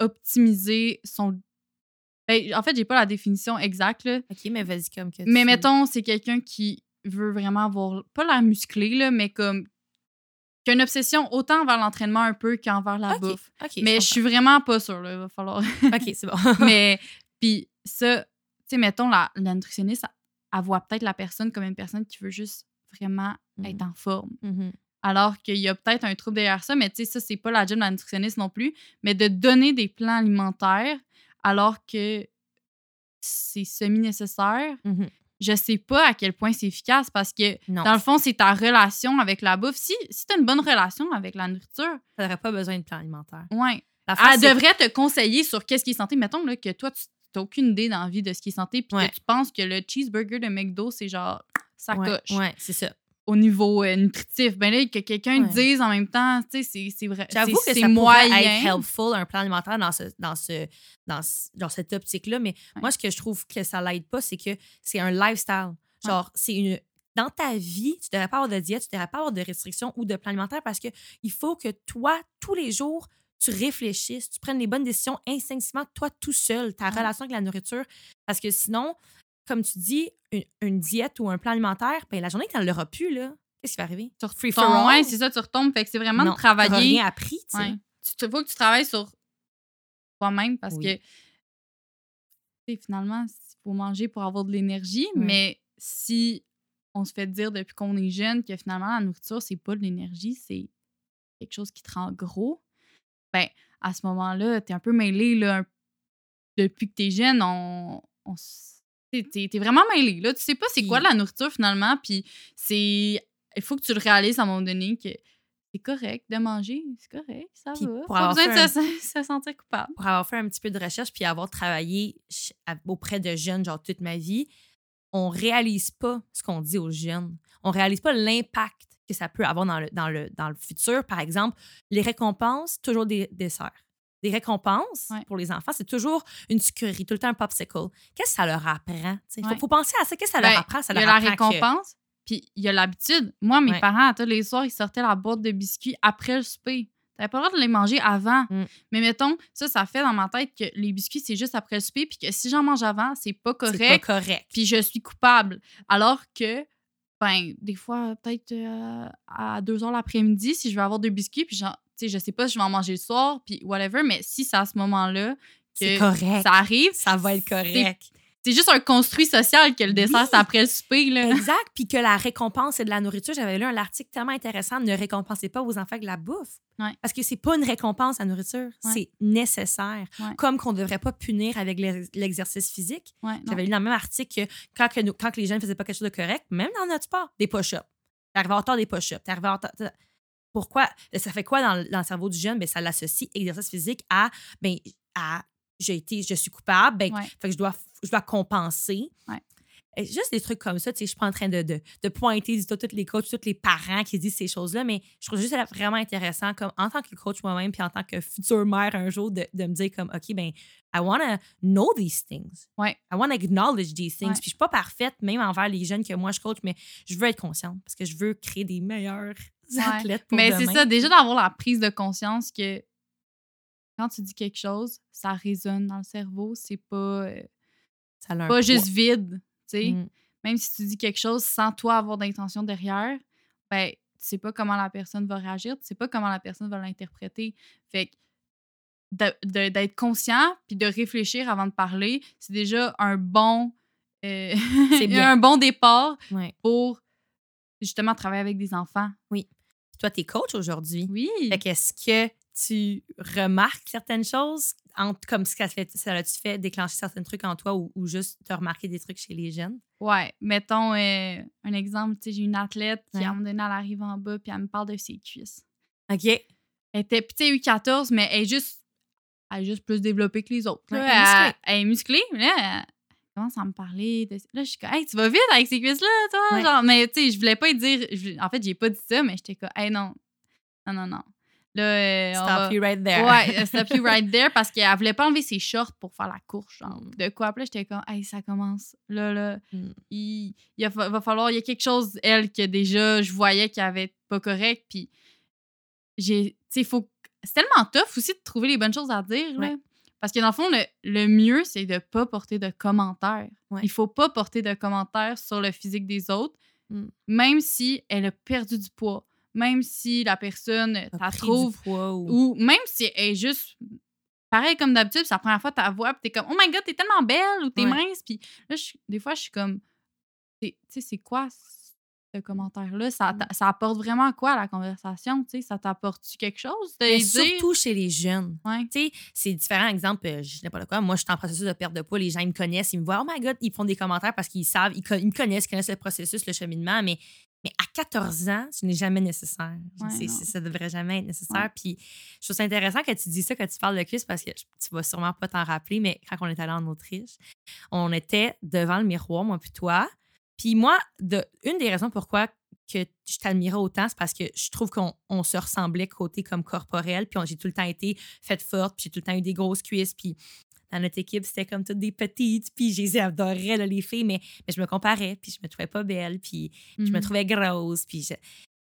optimiser son. Ben, en fait, j'ai pas la définition exacte, là. OK, mais vas-y comme que Mais tu- mettons, c'est quelqu'un qui veut vraiment avoir, pas l'air musclé, là, mais comme. Une obsession autant envers l'entraînement un peu qu'envers la bouffe. Mais je suis vraiment pas sûre, là. Il va falloir. OK, c'est bon. mais, puis ça, tu sais, mettons, la, la nutritionniste, elle, elle voit peut-être la personne comme une personne qui veut juste vraiment être en forme. Mhm. Alors qu'il y a peut-être un trouble derrière ça, mais tu sais, ça, c'est pas la job de la nutritionniste non plus. Mais de donner des plans alimentaires alors que c'est semi-nécessaire, Mhm. Je sais pas à quel point c'est efficace parce que, Non, dans le fond, c'est ta relation avec la bouffe. Si, si tu as une bonne relation avec la nourriture, ça n'aurait pas besoin de plan alimentaire. L'affaire, elle devrait te conseiller sur qu'est-ce qui est santé. Mettons là, que toi, tu n'as aucune idée dans la vie de ce qui est santé, puis Ouais. que tu penses que le cheeseburger de McDo, c'est genre ça Ouais, coche ouais, c'est ça. Au niveau euh, nutritif. Ben là, que quelqu'un Ouais. dise en même temps, tu sais, c'est- c'est vrai. J'avoue que c'est ça moyen. pourrait être helpful, un plan alimentaire dans, ce, dans, ce, dans, ce- dans cette optique-là. Mais Ouais. moi, ce que je trouve que ça l'aide pas, c'est que c'est un lifestyle. Genre, c'est une. Dans ta vie, tu devrais pas avoir de diète, tu devrais pas avoir de restrictions ou de plan alimentaire parce que il faut que toi, tous les jours, tu réfléchisses, tu prennes les bonnes décisions instinctivement, toi tout seul, ta relation avec la nourriture. Parce que sinon, comme tu dis, une, une diète ou un plan alimentaire, ben, la journée que tu l'auras plus, là, qu'est-ce qui va arriver? Tu Free retombes- for all? ouais, c'est ça, tu retombes. Fait que c'est vraiment Non, de travailler. rien appris, tu sais. Ouais. Faut que tu travailles sur toi-même parce Oui. que tu finalement, il faut manger pour avoir de l'énergie, mais si on se fait dire depuis qu'on est jeune que finalement la nourriture, c'est pas de l'énergie, c'est quelque chose qui te rend gros, ben à ce moment-là, t'es un peu mêlé là, depuis que t'es jeune, on, on s- t'es, t'es vraiment mêlé. Là. Tu sais pas c'est quoi de la nourriture finalement, puis c'est. Il faut que tu le réalises à un moment donné que c'est correct de manger, c'est correct, ça Puis va. pour Pas avoir besoin de se, se sentir coupable. pour avoir fait un petit peu de recherche puis avoir travaillé auprès de jeunes, genre toute ma vie, on réalise pas ce qu'on dit aux jeunes. On réalise pas l'impact que ça peut avoir dans le, dans le, dans le futur. Par exemple, les récompenses, toujours des desserts. Des récompenses Ouais. pour les enfants, c'est toujours une sucrerie, tout le temps un popsicle. Qu'est-ce que ça leur apprend? Il faut, Ouais. faut penser à ça. Qu'est-ce que ça Ben, leur apprend? Ça il y a leur la apprend que- récompense, puis il y a l'habitude. Moi, mes Ouais. parents, à tous les soirs, ils sortaient la boîte de biscuits après le souper. T'avais pas le droit de les manger avant. Mm. Mais mettons, ça, ça fait dans ma tête que les biscuits, c'est juste après le souper, puis que si j'en mange avant, c'est pas c'est correct, pas correct. puis je suis coupable. Alors que, ben, des fois, peut-être euh, à 2 heures l'après-midi, si je veux avoir deux biscuits, puis sais, je sais pas si je vais en manger le soir, puis whatever, mais si c'est à ce moment-là que correct. ça arrive, Ça va être correct. c'est juste un construit social que le dessert, Oui. c'est après le souper, là. Exact. Puis que la récompense, c'est de la nourriture. J'avais lu un article tellement intéressant. Ne récompensez pas vos enfants avec de la bouffe. Ouais. Parce que c'est pas une récompense, la nourriture. Ouais. C'est nécessaire. Ouais. Comme qu'on ne devrait pas punir avec l'ex- l'exercice physique. J'avais lu dans le même article que quand, que nous- quand que les jeunes ne faisaient pas quelque chose de correct, même dans notre sport, des push-ups. Arrivé en retard des push-ups. En retard- Pourquoi? Ça fait quoi dans, le- dans le cerveau du jeune? Ben, ça l'associe exercice physique à, ben, à j'ai été, je suis coupable, ben, Ouais. fait que je dois, je dois compenser. Ouais. Juste des trucs comme ça, tu sais, je suis pas en train de, de, de pointer du tout tous les coachs, tous les parents qui disent ces choses-là, mais je trouve juste ça vraiment intéressant, comme en tant que coach moi-même, puis en tant que future mère un jour, de, de me dire comme, OK, ben, I want to know these things. Ouais. I want to acknowledge these things. Ouais. Puis je suis pas parfaite, même envers les jeunes que moi je coach, mais je veux être consciente parce que je veux créer des meilleurs athlètes pour Mais c'est ça, déjà d'avoir la prise de conscience que quand tu dis quelque chose, ça résonne dans le cerveau, c'est pas, euh, ça pas juste vide, sais. Mm. Même si tu dis quelque chose sans toi avoir d'intention derrière, ben, tu sais pas comment la personne va réagir, tu sais pas comment la personne va l'interpréter. Fait que d'être conscient puis de réfléchir avant de parler, c'est déjà un bon, euh, C'est bien. un bon départ Ouais. pour justement travailler avec des enfants. Puis toi, tu es coach aujourd'hui. Oui. Fait qu'est-ce que tu remarques certaines choses, en- comme ce que ça fait, ça tu fait déclencher certains trucs en toi ou, ou juste te remarquer des trucs chez les jeunes? Ouais, mettons euh, un exemple, tu sais, j'ai une athlète qui, Ouais. à un moment donné, elle arrive en bas puis elle me parle de ses cuisses. OK. Elle était, tu sais, U14, mais elle est juste, elle est juste plus développée que les autres. là. Ouais, elle est musclée. elle, elle est musclée, mais là, elle commence à me parler. De... Là, je suis comme, hey, tu vas vite avec ces cuisses-là, toi? Ouais. Genre, mais tu sais, je voulais pas dire, je- en fait, j'ai pas dit ça, mais j'étais comme, hey, non, non, non, non. Là, euh, Stop va- you right there. Ouais, euh, stop you right there parce qu'elle voulait pas enlever ses shorts pour faire la course, genre. De quoi? Après, j'étais comme, hey, ça commence. Là, là, Mm. il, il va, va falloir, il y a quelque chose, elle, que déjà, je voyais qui avait pas correct. Puis, j'ai, tu sais, faut. C'est tellement tough aussi de trouver les bonnes choses à dire, là. Parce que dans le fond, le, le mieux, c'est de pas porter de commentaires. Ouais. Il faut pas porter de commentaires sur le physique des autres, Mm. même si elle a perdu du poids, même si la personne, trouve poids ou- ou même si elle est juste pareil comme d'habitude, c'est la première fois que tu la vois, puis t'es comme Oh my god, t'es tellement belle ou t'es Ouais. mince. Puis là, je- des fois, je suis comme Tu sais, c'est quoi ce commentaire-là? Ça, Mm. t'a- ça apporte vraiment quoi à la conversation? Ça t'apporte-tu quelque chose? Mais surtout chez les jeunes. Ouais. C'est différent. Exemple, euh, je sais pas quoi. Moi, je suis en processus de perte de poids. Les gens, ils me connaissent. Ils me voient. Oh my God, ils font des commentaires parce qu'ils savent. Ils, me connaissent, ils connaissent le processus, le cheminement. Mais, mais à 14 ans, ce n'est jamais nécessaire. Ouais, ça devrait jamais être nécessaire. Ouais. Puis, je trouve ça intéressant que tu dis ça, que tu parles de cuisse parce que tu vas sûrement pas t'en rappeler. Mais quand on est allé en Autriche, on était devant le miroir, moi puis toi. Puis moi, de, une des raisons pourquoi que je t'admirais autant, c'est parce que je trouve qu'on on se ressemblait côté comme corporel. Puis j'ai tout le temps été faite forte, puis j'ai tout le temps eu des grosses cuisses. Puis dans notre équipe, c'était comme toutes des petites. Puis je les adorais, là, les filles, mais, mais je me comparais, puis je me trouvais pas belle, puis je me Mhm. trouvais grosse. Puis je-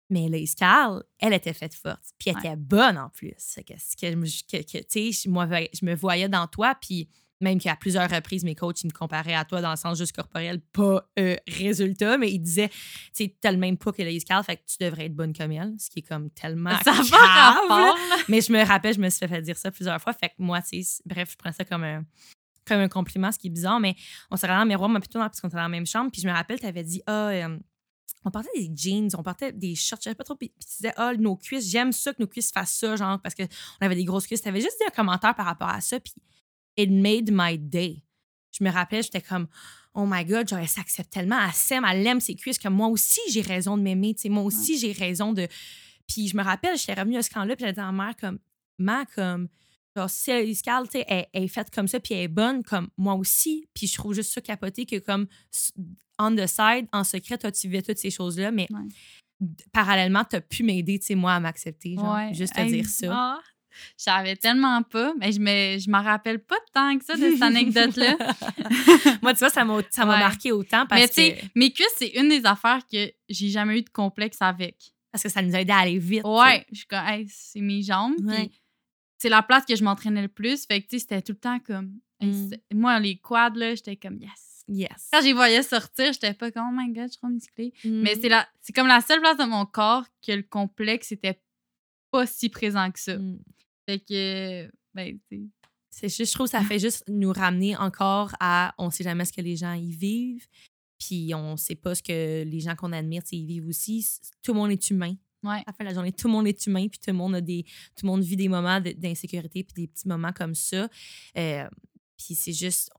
Mais là, Scarl, elle était faite forte, puis elle Ouais. était bonne en plus. Que, que, que, moi, je me voyais dans toi, puis même qu'à plusieurs reprises, mes coachs, ils me comparaient à toi dans le sens juste corporel, pas euh, résultat, mais ils disaient, tu sais, t'as le même poids que Carl, fait que tu devrais être bonne comme elle, ce qui est comme tellement Ça va. Mais je me rappelle, je me suis fait dire ça plusieurs fois, fait que moi, tu sais, bref, je prends ça comme un, comme un compliment, ce qui est bizarre, mais on s'est regardé dans le miroir, moi, plutôt, parce qu'on était dans la même chambre, puis je me rappelle, t'avais dit, ah, euh, on portait des jeans, on portait des shorts, je sais pas trop, puis puis tu disais, ah, nos cuisses, j'aime ça que nos cuisses fassent ça, genre, parce qu'on avait des grosses cuisses. T'avais juste dit un commentaire par rapport à ça, puis it made my day. Je me rappelais, j'étais comme, oh my God, genre, elle s'accepte tellement, elle s'aime, elle aime ses cuisses, que moi aussi, j'ai raison de m'aimer, tu sais, moi aussi, j'ai raison de. Puis je me rappelle, j'étais revenue à ce camp-là, puis j'étais ma mère, comme, ma, comme, genre, si elle tu sais, elle, elle est faite comme ça, puis elle est bonne, comme moi aussi. Puis je trouve juste ça capoté que, comme, on the side, en secret, toi, tu toutes ces choses-là, mais Ouais. parallèlement, tu as pu m'aider, tu sais, moi, à m'accepter, genre, Ouais. juste te Hey, dire ça. ah, je savais tellement pas, mais je me, je m'en rappelle pas tant que ça de cette anecdote-là. moi, tu vois, ça m'a ça m'a Ouais. marqué autant parce mais tu que, sais, mes cuisses, c'est une des affaires que j'ai jamais eu de complexe avec. parce que ça nous a aidé à aller vite. Ouais, je suis comme, hey, c'est mes jambes. puis c'est la place que je m'entraînais le plus. Fait que, tu sais, c'était tout le temps comme. Mm. c'est- Moi, les quads, là, j'étais comme, yes. Yes. Quand je les voyais sortir, j'étais pas comme, oh my god, je suis trop musclée. Mais Mm. c'est la, c'est comme la seule place de mon corps que le complexe était pas si présent que ça. Mm. Fait que, ben, tu sais. C'est juste, je trouve que ça fait juste nous ramener encore à on sait jamais ce que les gens y vivent, puis on sait pas ce que les gens qu'on admire y vivent aussi. Tout le monde est humain. Ouais. À la fin de la journée, tout le monde est humain, puis tout le monde a des, tout le monde vit des moments d'insécurité, puis des petits moments comme ça. Euh, puis c'est juste,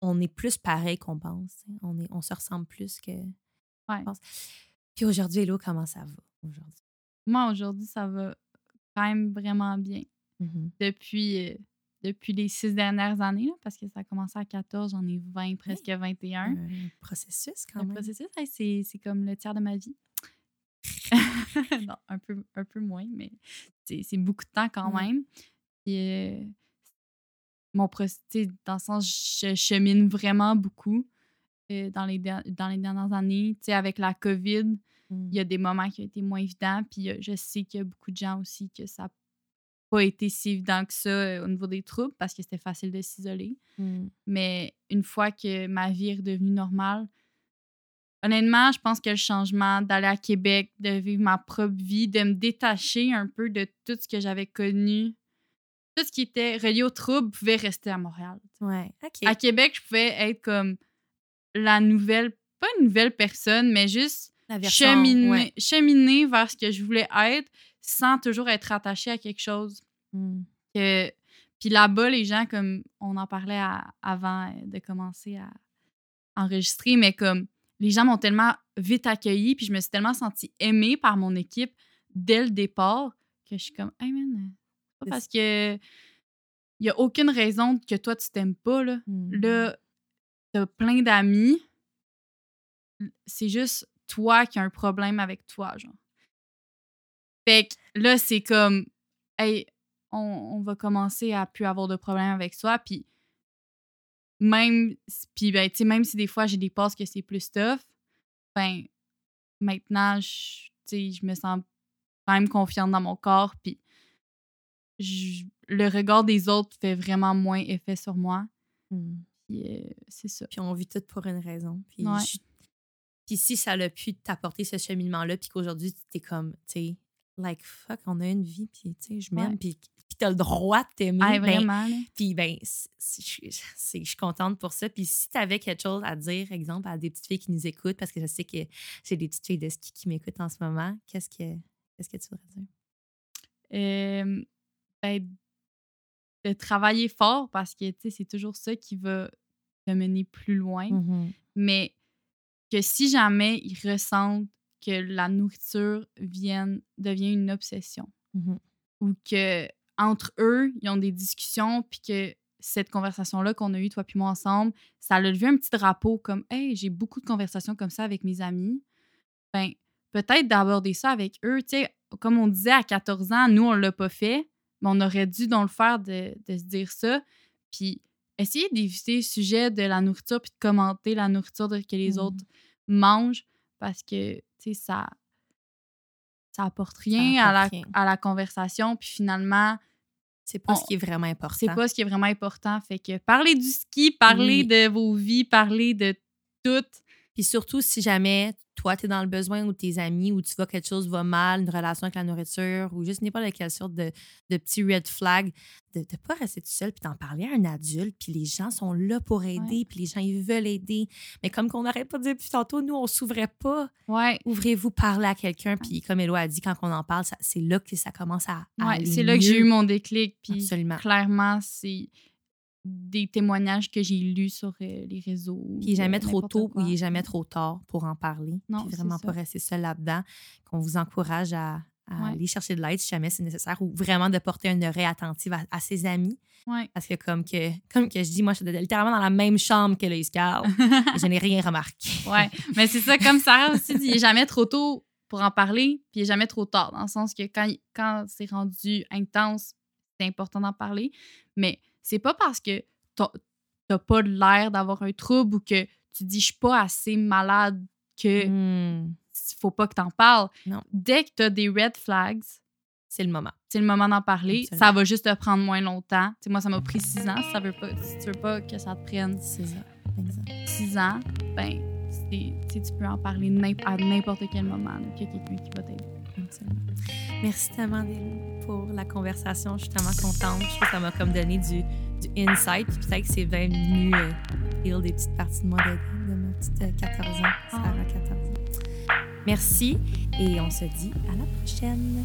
on est plus pareil qu'on pense. On est, on se ressemble plus que. Ouais. pense. Puis aujourd'hui, Hello, comment ça va aujourd'hui? Moi, aujourd'hui, ça va quand même vraiment bien. Mhm. Depuis, euh, depuis les six dernières années, là, parce que ça a commencé à 14, j'en ai 20, presque 21. Un processus quand Le même. processus, c'est comme le tiers de ma vie. non, un peu, un peu moins, mais c'est beaucoup de temps quand même. Puis, euh, mon proc- tu sais, dans le sens, je chemine vraiment beaucoup euh, dans, les dans les dernières années. Tu sais, avec la COVID, Mm. il y a des moments qui ont été moins évidents. Puis je sais qu'il y a beaucoup de gens aussi que ça pas été si évident que ça euh, au niveau des troubles parce que c'était facile de s'isoler. Mm. Mais une fois que ma vie est redevenue normale, honnêtement, je pense que le changement d'aller à Québec, de vivre ma propre vie, de me détacher un peu de tout ce que j'avais connu, tout ce qui était relié aux troubles pouvait rester à Montréal. Ouais. À Québec, je pouvais être comme la nouvelle, pas une nouvelle personne, mais juste cheminer, ouais. cheminer vers ce que je voulais être sans toujours être attaché à quelque chose Mm. que puis là-bas les gens comme on en parlait à- avant de commencer à enregistrer mais comme les gens m'ont tellement vite accueilli puis je me suis tellement sentie aimée par mon équipe dès le départ que je suis comme hey man c'est pas parce que il y a aucune raison que toi tu t'aimes pas là Mm. là t'as plein d'amis c'est juste toi qui as un problème avec toi genre fait que là c'est comme hey, on, on va commencer à plus avoir de problèmes avec soi. Puis même, puis ben, même si des fois j'ai des passes que c'est plus tough, ben, maintenant, je, tu sais, je me sens quand même confiante dans mon corps. Puis je- le regard des autres fait vraiment moins effet sur moi. Hmm. Puis euh, c'est ça. Puis on vit tout pour une raison. Puis, Ouais. je- puis si ça l'a pu t'apporter ce cheminement-là, puis qu'aujourd'hui, tu t'es comme, tu sais, like, fuck, on a une vie, puis tu sais, je m'aime, Ouais. puis, puis t'as le droit de t'aimer. Ah, vraiment. Puis, ben, c'est- c'est- je suis- c'est- contente pour ça. Puis, si tu avais quelque chose à dire, exemple, à des petites filles qui nous écoutent, parce que je sais que j'ai des petites filles de ski qui m'écoutent en ce moment, qu'est-ce que, qu'est-ce que tu voudrais dire? Euh, ben, de travailler fort parce que, tu sais, c'est toujours ça qui va te mener plus loin. Mm-hmm. mais que si jamais ils ressentent que la nourriture vienne, devient une obsession Mhm. ou que entre eux, ils ont des discussions puis que cette conversation-là qu'on a eue, toi puis moi ensemble, ça a levé un petit drapeau comme « Hey, j'ai beaucoup de conversations comme ça avec mes amis. » Ben, peut-être d'aborder ça avec eux. Tu sais, comme on disait à 14 ans, nous, on l'a pas fait, mais on aurait dû donc le faire de, de se dire ça. Puis essayer d'éviter le sujet de la nourriture puis de commenter la nourriture que les Mhm. autres mangent parce que, ça ça apporte rien, à, la, rien. à la conversation. Puis finalement, C'est pas On- ce qui est vraiment important. c'est pas ce qui est vraiment important. Fait que parler du ski, parler Oui. de vos vies, parler de tout. Puis surtout, si jamais toi, tu es dans le besoin ou tes amis ou tu vois quelque chose va mal, une relation avec la nourriture ou juste n'importe quelle sorte de, de petits red flags, de ne pas rester tout seul puis d'en parler à un adulte. Puis les gens sont là pour aider, puis les gens, ils veulent aider. Mais comme qu'on n'arrête pas de dire depuis tantôt, nous, on s'ouvrait pas. Ouais. Ouvrez-vous, parlez à quelqu'un. Puis comme Elo a dit, quand on en parle, c'est là que ça commence à, à Ouais, c'est là que j'ai eu mon déclic. Puis Absolument. clairement, c'est des témoignages que j'ai lus sur euh, les réseaux. Puis il est de jamais trop n'importe tôt quoi. ou il est jamais trop tard pour en parler. Non, puis vraiment pas rester seul là-dedans. Qu'on vous encourage à, à Ouais. aller chercher de l'aide si jamais c'est nécessaire ou vraiment de porter une oreille attentive à, à ses amis. Ouais. Parce que comme que, comme que je dis, moi, je suis littéralement dans la même chambre que et je n'ai rien remarqué. ouais. Mais c'est ça, comme Sarah aussi dit, il est jamais trop tôt pour en parler, puis il est jamais trop tard, dans le sens que quand, quand c'est rendu intense, c'est important d'en parler. Mais c'est pas parce que t'as pas l'air d'avoir un trouble ou que tu dis je suis pas assez malade que Hmm, faut pas que t'en parles. Non. Dès que t'as des red flags, c'est le moment. c'est le moment d'en parler. Absolument. Ça va juste te prendre moins longtemps. Moi, ça m'a pris six ans. Si, ça veut pas, si tu veux pas que ça te prenne ça. Exact. six ans, ben, tu peux en parler à n'importe quel moment qu'il y a quelqu'un qui va t'aider. Merci tellement, pour la conversation. Je suis tellement contente. Je trouve que ça m'a comme donné du, insight. Peut-être que c'est venu euh, heal des petites parties de moi de, de ma petite euh, 14 ans, Sarah, 14 ans. Merci et on se dit à la prochaine.